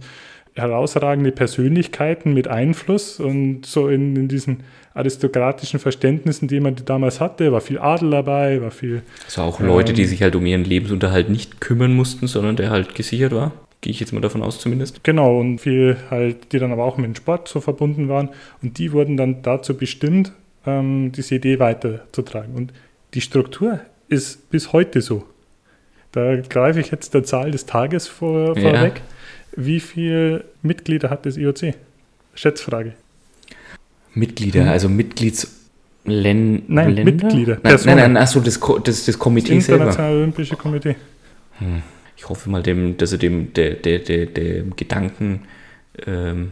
herausragende Persönlichkeiten mit Einfluss und so in, in diesen aristokratischen Verständnissen, die man damals hatte, war viel Adel dabei, war viel Also auch Leute, die Ähm. sich halt um ihren Lebensunterhalt nicht kümmern mussten, sondern der halt gesichert war. Gehe ich jetzt mal davon aus zumindest. Genau, und viel halt, die dann aber auch mit dem Sport so verbunden waren. Und die wurden dann dazu bestimmt, ähm, diese Idee weiterzutragen. Und die Struktur ist bis heute so. Da greife ich jetzt der Zahl des Tages vor, Ja. vorweg. Wie viele Mitglieder hat das IOC? Schätzfrage. Mitglieder, Mhm. also Mitgliedsländer. Nein, Mitglieder, Nein, nein, Personen. nein, achso, das, Ko- das, das Komitee selber. Internationale Olympische Komitee. Ich hoffe mal, dem, dass er dem, der, der, der, dem Gedanken, ähm,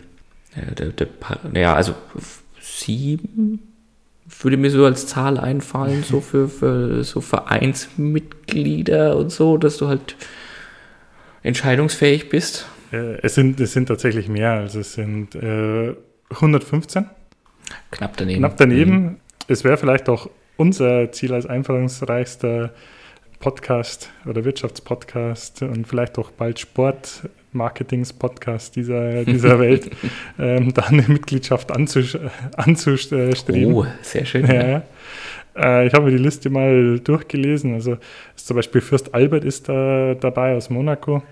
der, der, Pa- ja, also sieben würde mir so als Zahl einfallen, so für, für so Vereinsmitglieder und so, dass du halt entscheidungsfähig bist. Äh, es, sind, es sind tatsächlich mehr. Also es sind äh, 115. Knapp daneben. Knapp daneben. Es wäre vielleicht auch unser Ziel als einflussreichster Podcast oder Wirtschaftspodcast und vielleicht auch bald Sport-Marketings-Podcast dieser, dieser Welt, ähm, da eine Mitgliedschaft anzustreben. Oh, sehr schön. Ja, ja. Äh, ich habe mir die Liste mal durchgelesen. Also zum Beispiel Fürst Albert ist da dabei aus Monaco.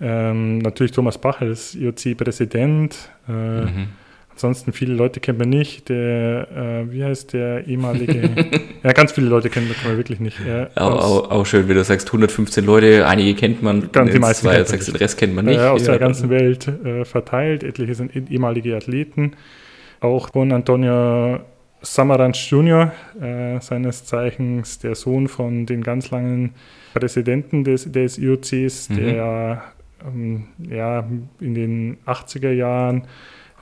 Ähm, natürlich Thomas Bach als IOC-Präsident. Äh, Mhm. Ansonsten viele Leute kennt man nicht. Der, äh, wie heißt der ehemalige? ja, ganz viele Leute kennt man, kennt man wirklich nicht. Ja, Auch, auch, auch schön, wie du sagst, 115 Leute, einige kennt man, Ganz die meisten zwei, sagst, den Rest kennt man nicht. äh, aus Ja, der ganzen Welt äh, verteilt. Etliche sind eh- ehemalige Athleten. Auch Juan Antonio Samaranch Jr., äh, seines Zeichens der Sohn von den ganz langen Präsidenten des, des IOCs, Mhm. der ähm, ja, in den 80er Jahren,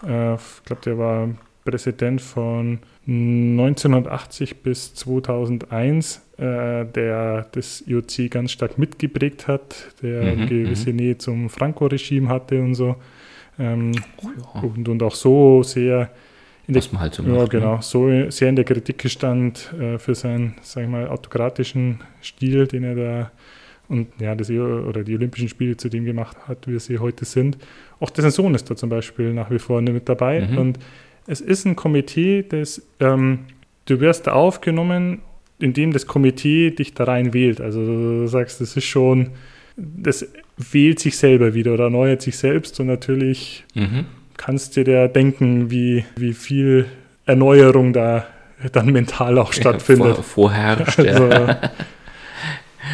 äh, ich glaube, der war Präsident von 1980 bis 2001, äh, der das IOC ganz stark mitgeprägt hat, der mhm, eine gewisse mhm. Nähe zum Franco-Regime hatte und so. Ähm, oh, ja. und, und auch so sehr in Was der, man halt so macht, ja, genau, ne? so sehr in der Kritik gestand äh, für seinen, sag ich mal, autokratischen Stil, den er da und ja, das, oder die Olympischen Spiele zu dem gemacht hat, wie sie heute sind. Auch dessen Sohn ist da zum Beispiel nach wie vor mit dabei. Mhm. Und es ist ein Komitee, das ähm, du wirst aufgenommen, indem das Komitee dich da rein wählt. Also du sagst, das ist schon, das wählt sich selber wieder oder erneuert sich selbst und natürlich mhm. kannst du dir denken, wie, wie viel Erneuerung da dann mental auch stattfindet. Vor, vorherrscht. Also,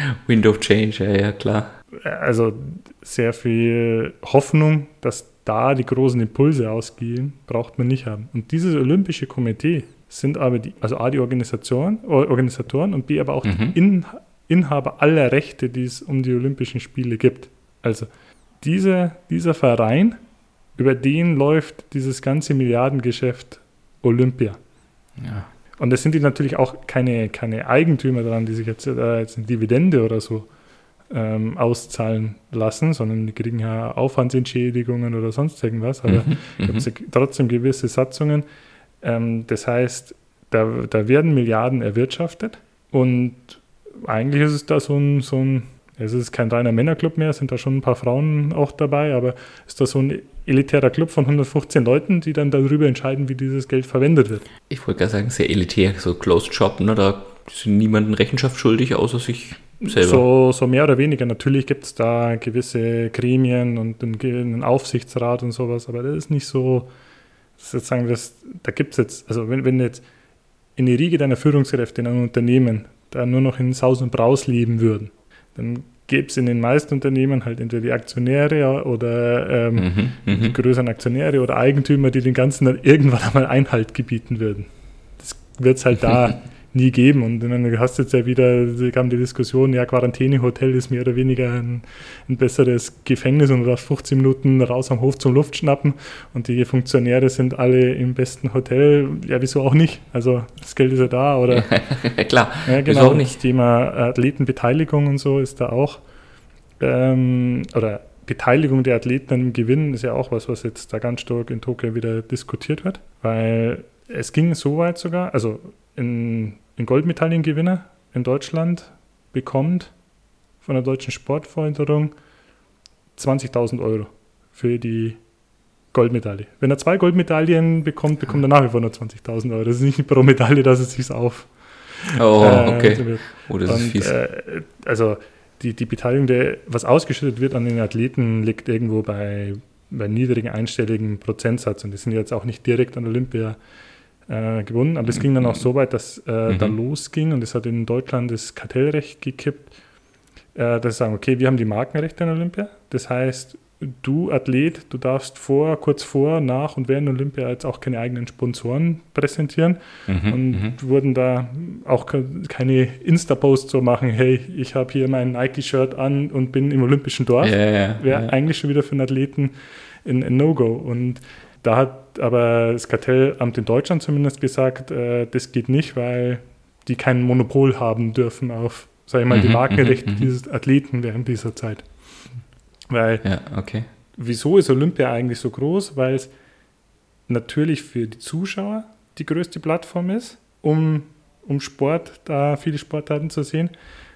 ja. Window Change, ja, ja, klar. Also sehr viel Hoffnung, dass da die großen Impulse ausgehen, braucht man nicht haben. Und dieses Olympische Komitee sind aber die, also A, die Organisation, Organisatoren und B, aber auch mhm. die In, Inhaber aller Rechte, die es um die Olympischen Spiele gibt. Also diese, dieser Verein, über den läuft dieses ganze Milliardengeschäft Olympia. Ja. Und es sind die natürlich auch keine, keine Eigentümer daran, die sich jetzt, äh, jetzt eine Dividende oder so ähm, auszahlen lassen, sondern die kriegen ja Aufwandsentschädigungen oder sonst irgendwas, aber mhm, gibt es mhm. trotzdem gewisse Satzungen. Ähm, das heißt, da, da werden Milliarden erwirtschaftet und eigentlich ist es da so ein, so ein es ist kein reiner Männerclub mehr, sind da schon ein paar Frauen auch dabei, aber ist da so ein elitärer Club von 115 Leuten, die dann darüber entscheiden, wie dieses Geld verwendet wird. Ich wollte gerade sagen, sehr elitär, so Closed Shop, ne? da sind niemanden Rechenschaft schuldig, außer sich selber. So, so mehr oder weniger. Natürlich gibt es da gewisse Gremien und einen, Aufsichtsrat und sowas, aber das ist nicht so, sozusagen, das, da gibt es jetzt, also wenn, wenn jetzt in die Riege deiner Führungskräfte in einem Unternehmen da nur noch in Saus und Braus leben würden, dann gäbe es in den meisten Unternehmen halt entweder die Aktionäre oder ähm, mhm, mhm, die größeren Aktionäre oder Eigentümer, die den Ganzen dann irgendwann einmal Einhalt gebieten würden. Das wird es halt da nie geben. Und dann hast du jetzt ja wieder, kam die Diskussion, ja, Quarantänehotel ist mehr oder weniger ein, ein, besseres Gefängnis und du darfst 15 Minuten raus am Hof zum Luft schnappen und die Funktionäre sind alle im besten Hotel. Ja, wieso auch nicht? Also das Geld ist ja da, oder? Klar, ja, genau. Wieso auch nicht? Das Thema Athletenbeteiligung und so ist da auch, ähm, oder Beteiligung der Athleten im Gewinn ist ja auch was, was jetzt da ganz stark in Tokio wieder diskutiert wird, weil es ging so weit sogar, also ein, ein Goldmedaillengewinner in Deutschland bekommt von der deutschen Sportförderung 20.000 Euro für die Goldmedaille. Wenn er zwei Goldmedaillen bekommt, bekommt er nach wie vor nur 20.000 Euro. Das ist nicht pro Medaille, dass es sich auf. Oh, äh, okay. oh, das Und, ist fies. Äh, also die, die Beteiligung, der, was ausgeschüttet wird an den Athleten, liegt irgendwo bei, bei niedrigen einstelligen Prozentsatz. Und die sind jetzt auch nicht direkt an Olympia äh, gewonnen. Aber es ging dann auch so weit, dass äh, mhm. da losging und es hat in Deutschland das Kartellrecht gekippt, äh, dass sie sagen, okay, wir haben die Markenrechte an Olympia. Das heißt, du Athlet, du darfst vor, kurz vor, nach und während Olympia jetzt auch keine eigenen Sponsoren präsentieren mhm, und mhm. wurden da auch keine Insta-Posts so machen, hey, ich habe hier mein Nike-Shirt an und bin im olympischen Dorf. Ja, ja, Wäre ja. eigentlich schon wieder für einen Athleten ein, ein No-Go. Und da hat aber das Kartellamt in Deutschland zumindest gesagt, äh, das geht nicht, weil die kein Monopol haben dürfen auf, sag ich mal, die mhm, Markenrechte mhm, mhm. dieses Athleten während dieser Zeit. Weil, ja, okay. wieso ist Olympia eigentlich so groß? Weil es natürlich für die Zuschauer die größte Plattform ist, um, um Sport, da viele Sportarten zu sehen.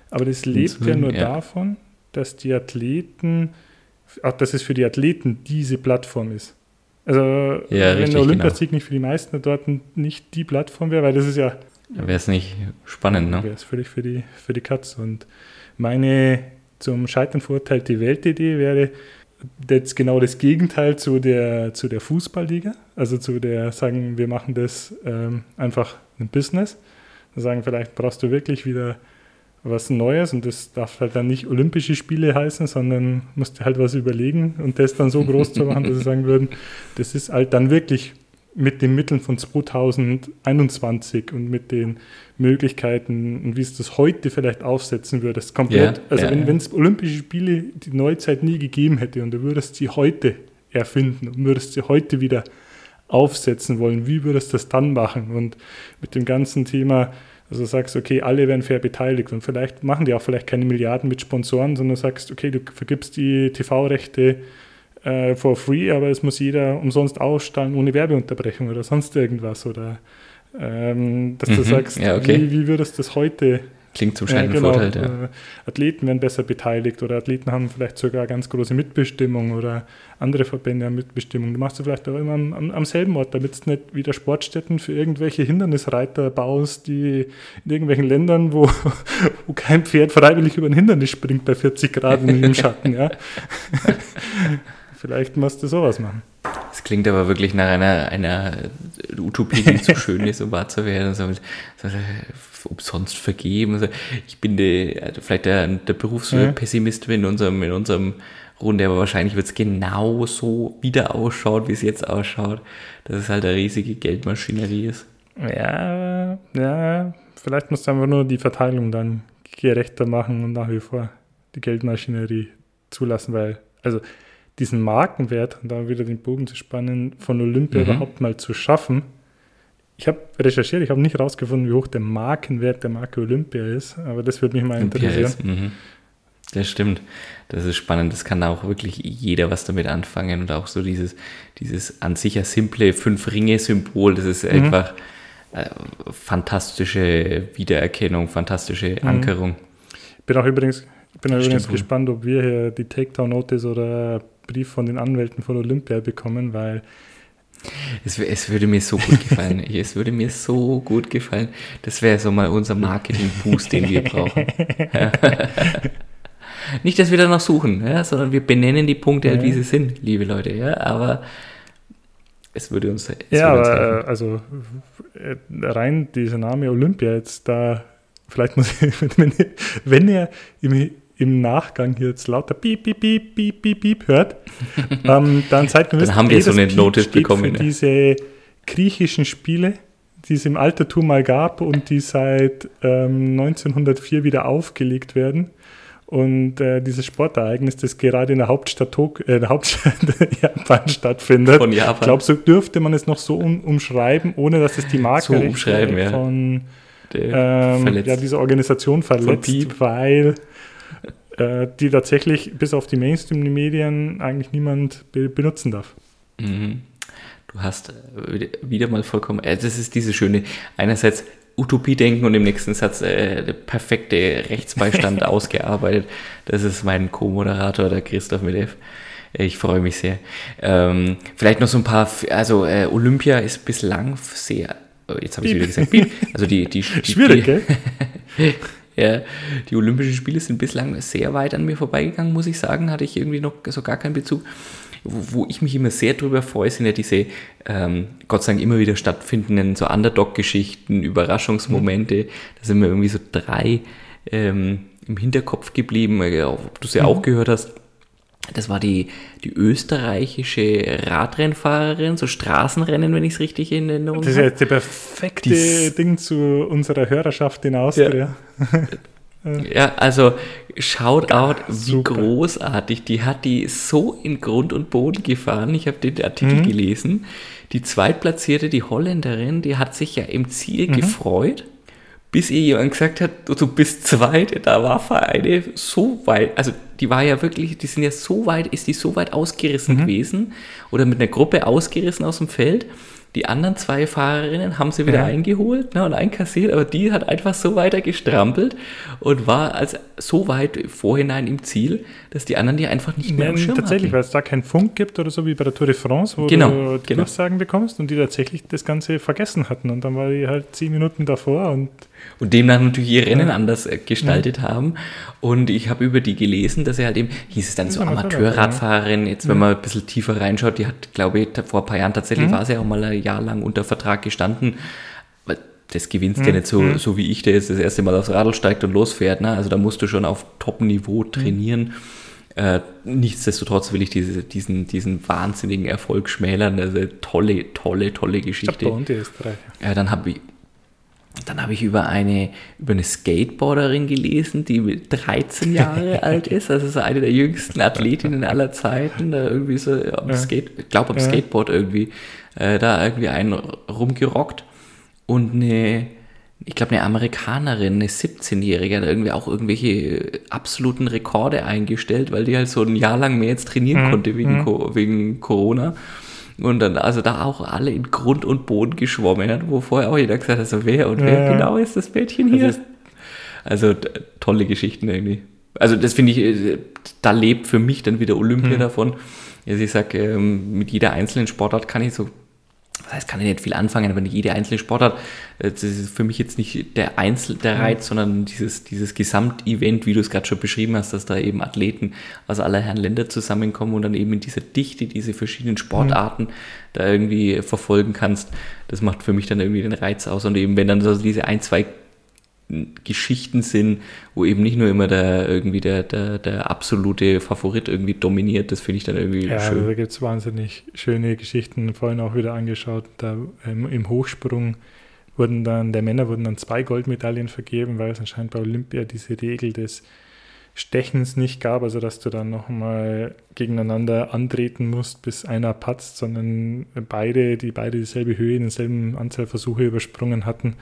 Aber das lebt ja nur ja. davon, dass die Athleten, auch dass es für die Athleten diese Plattform ist. Also ja, wenn der Olympiasieg genau. nicht für die meisten dort nicht die Plattform wäre, weil das ist ja. Wäre es nicht spannend, ne? Wäre es völlig für die, für die Katz. Und meine zum Scheitern verurteilte Weltidee wäre jetzt genau das Gegenteil zu der, zu der Fußballliga. Also zu der, sagen, wir machen das ähm, einfach ein Business. sagen, vielleicht brauchst du wirklich wieder was Neues und das darf halt dann nicht Olympische Spiele heißen, sondern musst halt was überlegen und das dann so groß zu machen, dass sie sagen würden, das ist halt dann wirklich mit den Mitteln von 2021 und mit den Möglichkeiten und wie es das heute vielleicht aufsetzen würdest, komplett. Yeah, also yeah, wenn es Olympische Spiele die Neuzeit nie gegeben hätte und du würdest sie heute erfinden und würdest sie heute wieder aufsetzen wollen, wie würdest du das dann machen? Und mit dem ganzen Thema, also sagst, okay, alle werden fair beteiligt und vielleicht machen die auch vielleicht keine Milliarden mit Sponsoren, sondern sagst, okay, du vergibst die TV-Rechte äh, for free, aber es muss jeder umsonst ausstrahlen ohne Werbeunterbrechung oder sonst irgendwas. Oder ähm, dass mhm, du sagst, ja, okay. wie, wie würdest du das heute Klingt zum äh, genau, Vorteil, ja. Athleten werden besser beteiligt oder Athleten haben vielleicht sogar ganz große Mitbestimmung oder andere Verbände haben Mitbestimmung. Du machst du vielleicht auch immer am, am, am selben Ort, damit du nicht wieder Sportstätten für irgendwelche Hindernisreiter baust, die in irgendwelchen Ländern, wo, wo kein Pferd freiwillig über ein Hindernis springt bei 40 Grad im Schatten. Ja. Vielleicht musst du sowas machen. Das klingt aber wirklich nach einer, einer Utopie, die zu schön ist, um wahr zu werden. So, so, umsonst vergeben. Also ich bin die, also vielleicht der, der Berufspessimist in unserem, in unserem Runde, aber wahrscheinlich wird es genau so wieder ausschauen, wie es jetzt ausschaut, dass es halt eine riesige Geldmaschinerie ist. Ja, ja, vielleicht muss einfach nur die Verteilung dann gerechter machen und nach wie vor die Geldmaschinerie zulassen, weil, also diesen Markenwert, und da wieder den Bogen zu spannen, von Olympia mhm. überhaupt mal zu schaffen. Ich habe recherchiert, ich habe nicht herausgefunden, wie hoch der Markenwert der Marke Olympia ist, aber das würde mich mal interessieren. Mhm. Das stimmt. Das ist spannend. Das kann auch wirklich jeder was damit anfangen. Und auch so dieses, dieses an sich ja simple Fünf-Ringe-Symbol, das ist mhm. einfach äh, fantastische Wiedererkennung, fantastische mhm. Ankerung. Ich bin auch übrigens, bin auch übrigens gespannt, ob wir hier die Takedown-Notice oder Brief von den Anwälten von Olympia bekommen, weil es, es, würde mir so gut gefallen. es würde mir so gut gefallen. Das wäre so mal unser Marketing-Boost, den wir brauchen. Nicht, dass wir danach suchen, ja, sondern wir benennen die Punkte, halt, wie sie sind, liebe Leute. Ja, aber es würde uns. Es ja, würde uns aber also rein dieser Name Olympia jetzt da, vielleicht muss ich, wenn er im im Nachgang hier jetzt lauter Piep, Piep, Piep, Piep, Piep, Piep hört, ähm, dann seid ihr Dann haben wir so eine Notice bekommen. Für diese griechischen Spiele, die es im Altertum mal gab und die seit ähm, 1904 wieder aufgelegt werden. Und äh, dieses Sportereignis, das gerade in der Hauptstadt, Tok äh, der Hauptstadt Japan stattfindet. Von Japan. Ich glaube, so dürfte man es noch so um, umschreiben, ohne dass es die Marke so ja. von ähm, ja, dieser Organisation verletzt, weil äh, die tatsächlich bis auf die Mainstream-Medien eigentlich niemand be benutzen darf. Mhm. Du hast äh, wieder mal vollkommen, äh, das ist diese schöne, einerseits Utopie denken und im nächsten Satz äh, der perfekte Rechtsbeistand ausgearbeitet. Das ist mein Co-Moderator, der Christoph F. Ich freue mich sehr. Ähm, vielleicht noch so ein paar, also äh, Olympia ist bislang sehr, äh, jetzt habe ich wieder gesagt, also die, die, die Schwierig, gell? Ja, die Olympischen Spiele sind bislang sehr weit an mir vorbeigegangen, muss ich sagen. Hatte ich irgendwie noch so gar keinen Bezug. Wo, wo ich mich immer sehr drüber freue, sind ja diese, ähm, Gott sei Dank, immer wieder stattfindenden so Underdog-Geschichten, Überraschungsmomente. Mhm. Da sind mir irgendwie so drei ähm, im Hinterkopf geblieben, äh, ob du sie mhm. auch gehört hast. Das war die, die österreichische Radrennfahrerin, so Straßenrennen, wenn ich es richtig in Erinnerung habe. Das ist jetzt der perfekte Dies, Ding zu unserer Hörerschaft in Austria. Ja, ja also Shoutout, wie großartig. Die hat die so in Grund und Boden gefahren. Ich habe den Artikel mhm. gelesen. Die zweitplatzierte, die Holländerin, die hat sich ja im Ziel mhm. gefreut bis ihr jemand gesagt hat, du bist zweit, da war Vereine so weit, also die war ja wirklich, die sind ja so weit, ist die so weit ausgerissen mhm. gewesen oder mit einer Gruppe ausgerissen aus dem Feld, die anderen zwei Fahrerinnen haben sie wieder ja. eingeholt ne, und einkassiert, aber die hat einfach so weiter gestrampelt und war als so weit vorhinein im Ziel, dass die anderen die einfach nicht mehr ja, Schirm Tatsächlich, hatten. weil es da keinen Funk gibt oder so wie bei der Tour de France, wo genau, du genau. Durchsagen bekommst und die tatsächlich das Ganze vergessen hatten und dann war die halt zehn Minuten davor und und demnach natürlich ihr Rennen ja. anders äh, gestaltet ja. haben. Und ich habe über die gelesen, dass er halt eben, hieß es dann so Amateurradfahrerin, jetzt wenn man ein bisschen tiefer reinschaut, die hat, glaube ich, vor ein paar Jahren tatsächlich mhm. war sie auch mal ein Jahr lang unter Vertrag gestanden. Weil das gewinnst mhm. ja nicht so, mhm. so wie ich, der jetzt das erste Mal aufs Radl steigt und losfährt. Ne? Also da musst du schon auf Top-Niveau trainieren. Äh, nichtsdestotrotz will ich diese, diesen, diesen wahnsinnigen Erfolg schmälern. Also tolle, tolle, tolle Geschichte. und die Österreicher. Ja, dann habe ich, dann habe ich über eine, über eine Skateboarderin gelesen, die 13 Jahre alt ist, also so eine der jüngsten Athletinnen aller Zeiten, da irgendwie so am Ja. Skate, ich glaube am Ja. Skateboard irgendwie, äh, da irgendwie einen rumgerockt und eine, ich glaube eine Amerikanerin, eine 17-Jährige, hat irgendwie auch irgendwelche absoluten Rekorde eingestellt, weil die halt so ein Jahr lang mehr jetzt trainieren Mhm. konnte wegen, Mhm. Co wegen Corona. Und dann, also da auch alle in Grund und Boden geschwommen hat, wo vorher auch jeder gesagt hat, so wer und wer Ja. genau ist das Mädchen hier? Also Also, tolle Geschichten irgendwie. Also das finde ich, äh, da lebt für mich dann wieder Olympia Hm. davon. Also ich sage, ähm, mit jeder einzelnen Sportart kann ich so, das heißt, kann ich nicht viel anfangen, aber nicht jede einzelne Sportart, äh, das ist für mich jetzt nicht der Einzel, der Hm. Reiz, sondern dieses, dieses Gesamtevent, wie du es gerade schon beschrieben hast, dass da eben Athleten aus aller Herren Länder zusammenkommen und dann eben in dieser Dichte diese verschiedenen Sportarten da irgendwie verfolgen kannst. Das macht für mich dann irgendwie den Reiz aus und eben wenn dann so diese ein, zwei Geschichten sind, wo eben nicht nur immer der irgendwie der, der, der absolute Favorit irgendwie dominiert, das finde ich dann irgendwie Ja, also schön. da gibt es wahnsinnig schöne Geschichten, vorhin auch wieder angeschaut. Da ähm, im Hochsprung wurden dann, der Männer wurden dann zwei Goldmedaillen vergeben, weil es anscheinend bei Olympia diese Regel des Stechens nicht gab, also dass du dann nochmal gegeneinander antreten musst, bis einer patzt, sondern beide, die beide dieselbe Höhe in denselben Anzahl Versuche übersprungen hatten,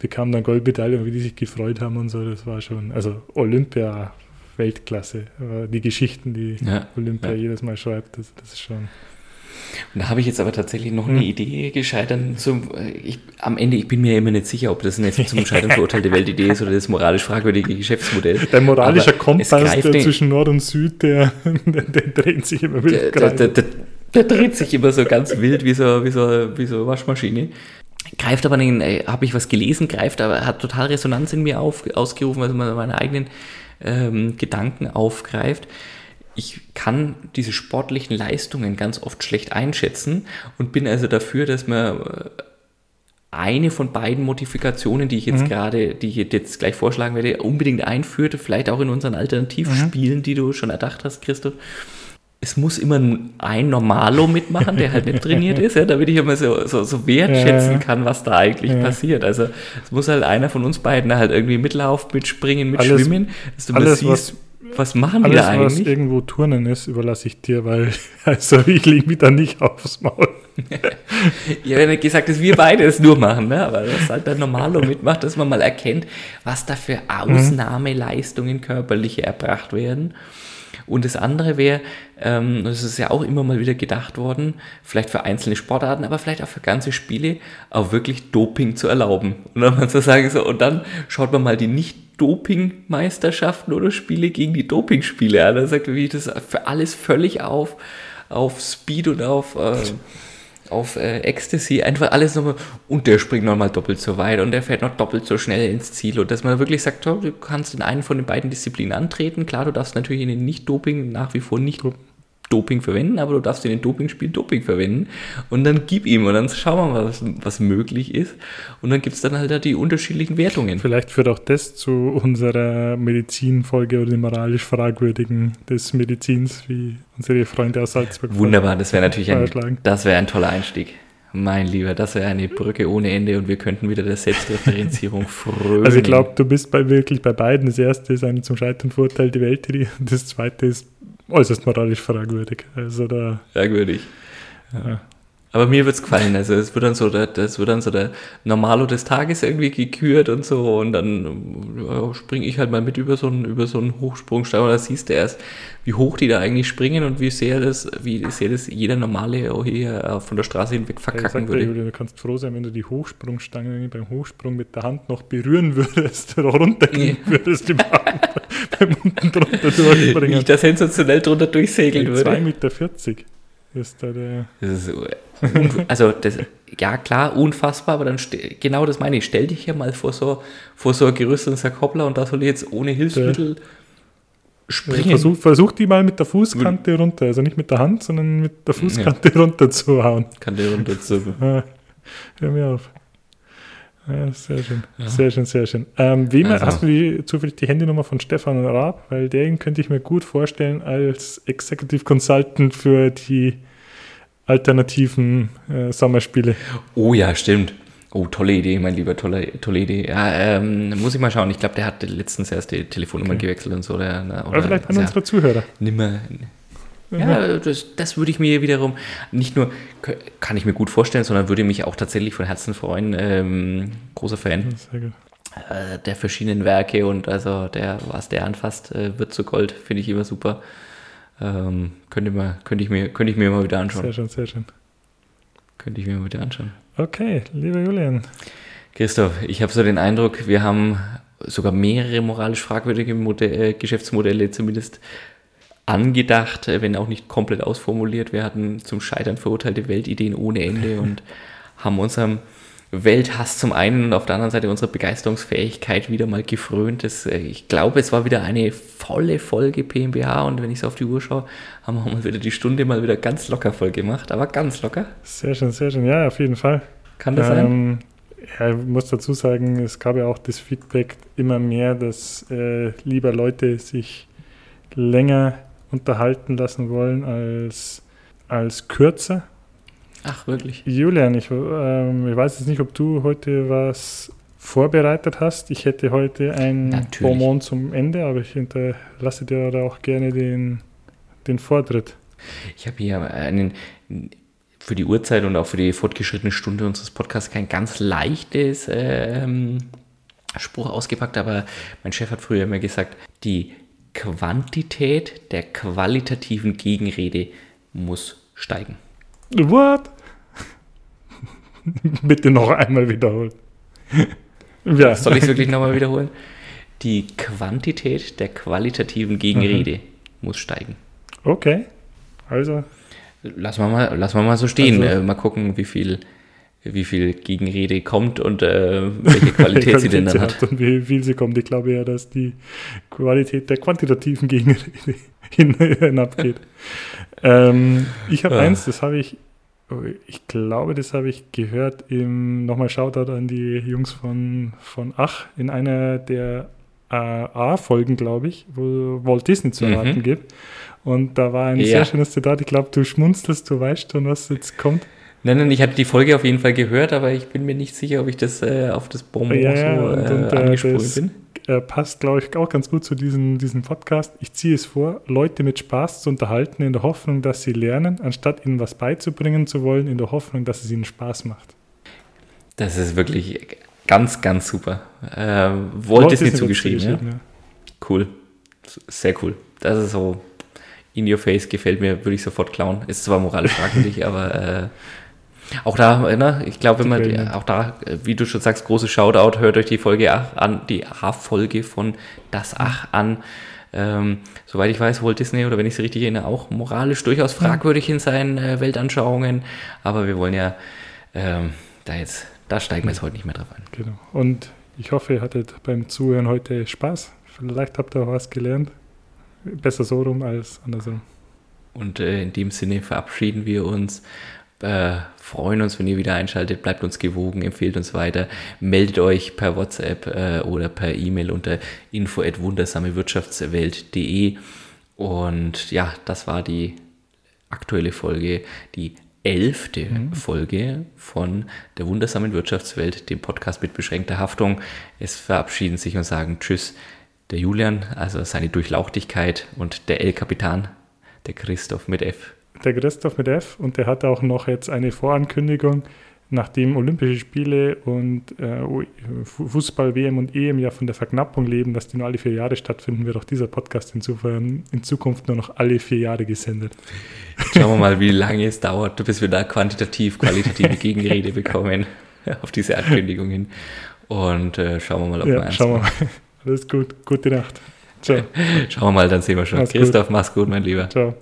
bekamen dann Goldmedaille und wie die sich gefreut haben und so, das war schon, also Olympia Weltklasse. Aber die Geschichten, die Ja, Olympia ja. jedes Mal schreibt, das, das ist schon. Und da habe ich jetzt aber tatsächlich noch Hm. eine Idee gescheitert. Zum, äh, ich, am Ende, ich bin mir immer nicht sicher, ob das eine zum Scheitern verurteilte Weltidee ist oder das moralisch fragwürdige Geschäftsmodell. Der moralische Aber Kompass der zwischen Nord und Süd, der, der, der dreht sich immer wieder. der, der, der, der, dreht sich immer so ganz wild wie so, wie so, wie so eine Waschmaschine. Greift aber nicht, äh, habe ich was gelesen, greift aber, hat total Resonanz in mir auf, ausgerufen, also meine eigenen ähm, Gedanken aufgreift. Ich kann diese sportlichen Leistungen ganz oft schlecht einschätzen und bin also dafür, dass man äh, eine von beiden Modifikationen, die ich jetzt Mhm. gerade, die ich jetzt gleich vorschlagen werde, unbedingt einführt, vielleicht auch in unseren Alternativspielen, die du schon erdacht hast, Christoph. Es muss immer ein Normalo mitmachen, der halt nicht trainiert ist, ja, damit ich immer so, so, so wertschätzen Ja. kann, was da eigentlich Ja. passiert. Also es muss halt einer von uns beiden halt irgendwie mitlaufen, mitspringen, mitschwimmen, dass du alles, siehst, was, machen die Alles, da was eigentlich? irgendwo Turnen ist, überlasse ich dir, weil also ich lege mich da nicht aufs Maul. Ich habe ja nicht gesagt, dass wir beide es nur machen, ne? aber dass halt der Normalo mitmacht, dass man mal erkennt, was da für Ausnahmeleistungen körperliche erbracht werden. Und das andere wäre, ähm, das ist ja auch immer mal wieder gedacht worden, vielleicht für einzelne Sportarten, aber vielleicht auch für ganze Spiele, auch wirklich Doping zu erlauben. Und dann man so sagen, so, und dann schaut man mal die Nicht-Doping-Meisterschaften oder Spiele gegen die Doping-Spiele an. Da sagt wie das für alles völlig auf, auf Speed und auf, äh, auf äh, Ecstasy, einfach alles nochmal, und der springt nochmal doppelt so weit und der fährt noch doppelt so schnell ins Ziel und dass man wirklich sagt, du kannst in einen von den beiden Disziplinen antreten, klar, du darfst natürlich in den Nicht-Doping nach wie vor nicht Doping verwenden, aber du darfst in den Dopingspielen Doping verwenden und dann gib ihm und dann schauen wir mal, was, was möglich ist und dann gibt es dann halt da die unterschiedlichen Wertungen. Vielleicht führt auch das zu unserer Medizinfolge oder dem moralisch Fragwürdigen des Medizins, wie unsere Freunde aus Salzburg Wunderbar, das wäre natürlich ein, das wäre ein toller Einstieg. Mein Lieber, das wäre eine Brücke ohne Ende und wir könnten wieder der Selbstreferenzierung frönen. Also ich glaube, du bist bei wirklich bei beiden. Das erste ist eine zum Scheitern verurteilte Weltidee und das zweite ist äußerst moralisch fragwürdig. Also da Merkwürdig. Ja. Aber mir wird's gefallen. Also es wird dann so der, das wird dann so der Normalo des Tages irgendwie gekürt und so und dann ja, springe ich halt mal mit über so einen über so einen Hochsprungstein und da siehst du erst, wie hoch die da eigentlich springen und wie sehr das, wie sehr das jeder normale hier äh, von der Straße hinweg Ja, verkacken sagte, würde. Julian, du kannst froh sein, wenn du die Hochsprungstange beim Hochsprung mit der Hand noch berühren würdest oder runtergehen würdest im Hand beim unten drunter durchspringen. ich da sensationell drunter durchsegeln würde. 2,40 Meter ist da der. Das ist, also das, ja klar, unfassbar, aber dann genau das meine ich. Stell dich ja mal vor so, vor so ein Gerüst und sag hoppla und da soll ich jetzt ohne Hilfsmittel springen. Versuch, versuch die mal mit der Fußkante runter, also nicht mit der Hand, sondern mit der Fußkante runter zu hauen. Kann der runter zu. Ah, hör mir auf. Ja, sehr schön. Ja. Sehr schön, sehr schön. Ähm, wem, also. Hast du die, zufällig die Handynummer von Stefan Raab? Weil den könnte ich mir gut vorstellen als Executive Consultant für die alternativen äh, Sommerspiele. Oh ja, stimmt. Oh, tolle Idee, mein lieber, tolle, tolle Idee. Ja, ähm, muss ich mal schauen. Ich glaube, der hat letztens erst die Telefonnummer okay. gewechselt und so. Der, oder, oder vielleicht an unsere Zuhörer. Nimmer, ja, das, das würde ich mir wiederum nicht nur, kann ich mir gut vorstellen, sondern würde mich auch tatsächlich von Herzen freuen. Ähm, großer Fan äh, der verschiedenen Werke und also der, was der anfasst, äh, wird zu Gold, finde ich immer super. Ähm, könnte, mal, könnte, ich mir, könnte ich mir mal wieder anschauen. Sehr schön, sehr schön. Könnte ich mir mal wieder anschauen. Okay, lieber Julian. Christoph, ich habe so den Eindruck, wir haben sogar mehrere moralisch fragwürdige Modell, äh, Geschäftsmodelle zumindest angedacht, äh, wenn auch nicht komplett ausformuliert. Wir hatten zum Scheitern verurteilte Weltideen ohne Ende und haben unserem Welthass zum einen und auf der anderen Seite unsere Begeisterungsfähigkeit wieder mal gefrönt. Das, äh, ich glaube, es war wieder eine volle Folge PMBH und wenn ich so auf die Uhr schaue, haben wir uns wieder die Stunde mal wieder ganz locker voll gemacht, aber ganz locker. Sehr schön, sehr schön. Ja, auf jeden Fall. Kann das ähm, sein? Ja, ich muss dazu sagen, es gab ja auch das Feedback immer mehr, dass äh, lieber Leute sich länger unterhalten lassen wollen als, als kürzer. Ach, wirklich? Julian, ich, ähm, ich weiß jetzt nicht, ob du heute was vorbereitet hast. Ich hätte heute ein Natürlich. Bonbon zum Ende, aber ich hinterlasse dir da auch gerne den, den Vortritt. Ich habe hier einen für die Uhrzeit und auch für die fortgeschrittene Stunde unseres Podcasts kein ganz leichtes ähm, Spruch ausgepackt, aber mein Chef hat früher immer gesagt, die Quantität der qualitativen Gegenrede muss steigen. What? Bitte noch einmal wiederholen. ja. Soll ich es wirklich nochmal wiederholen? Die Quantität der qualitativen Gegenrede mhm. muss steigen. Okay. Also. Lassen wir mal, lassen wir mal so stehen. Also, äh, mal gucken, wie viel wie viel Gegenrede kommt und äh, welche Qualität sie denn dann hat. Und wie viel sie kommt. Ich glaube ja, dass die Qualität der quantitativen Gegenrede hinabgeht. ähm, ich habe ja. eins, das habe ich, ich glaube, das habe ich gehört im, nochmal Shoutout an die Jungs von, von Ach, in einer der A-Folgen, glaube ich, wo Walt Disney zu erwarten mhm. gibt. Und da war ein ja. sehr schönes Zitat. Ich glaube, du schmunzelst, du weißt schon, was jetzt kommt. Nein, nein, ich hatte die Folge auf jeden Fall gehört, aber ich bin mir nicht sicher, ob ich das äh, auf das Bonbon ja, so und, und, äh, angesprungen bin. Äh, passt, glaube ich, auch ganz gut zu diesem, diesem Podcast. Ich ziehe es vor, Leute mit Spaß zu unterhalten, in der Hoffnung, dass sie lernen, anstatt ihnen was beizubringen zu wollen, in der Hoffnung, dass es ihnen Spaß macht. Das ist wirklich ganz, ganz super. Äh, Walt Disney zugeschrieben, ja? ja? Cool. Sehr cool. Das ist so in your face, gefällt mir, würde ich sofort klauen. Ist zwar moralisch fragwürdig, aber äh, auch da, ne, ich glaube, wenn man, auch da, wie du schon sagst, große Shoutout, hört euch die Folge an, die A-Folge von Das Ach an. Ähm, soweit ich weiß, Walt Disney, oder wenn ich es richtig erinnere, auch moralisch durchaus fragwürdig in seinen äh, Weltanschauungen. Aber wir wollen ja ähm, da jetzt, da steigen wir jetzt heute nicht mehr drauf ein. Genau. Und ich hoffe, ihr hattet beim Zuhören heute Spaß. Vielleicht habt ihr auch was gelernt. Besser so rum als andersrum. Und äh, in dem Sinne verabschieden wir uns äh, freuen uns, wenn ihr wieder einschaltet. Bleibt uns gewogen, empfehlt uns weiter. Meldet euch per WhatsApp äh, oder per E-Mail unter info@wundersamewirtschaftswelt.de. Und ja, das war die aktuelle Folge, die elfte mhm. Folge von der wundersamen Wirtschaftswelt, dem Podcast mit beschränkter Haftung. Es verabschieden sich und sagen Tschüss der Julian, also seine Durchlauchtigkeit und der El-Kapitan, der Christoph mit F der Christoph mit F und der hat auch noch jetzt eine Vorankündigung, nachdem Olympische Spiele und äh, Fußball, WM und EM ja von der Verknappung leben, dass die nur alle vier Jahre stattfinden, wird auch dieser Podcast insofern in Zukunft nur noch alle vier Jahre gesendet. Schauen wir mal, wie lange es dauert, bis wir da quantitativ, qualitative Gegenrede bekommen auf diese Ankündigung hin. Und äh, schauen wir mal, ob ja, wir eins schauen wir mal. Alles gut. Gute Nacht. Ciao. Schauen wir mal, dann sehen wir schon. Mach's Christoph, gut. mach's gut, mein Lieber. Ciao.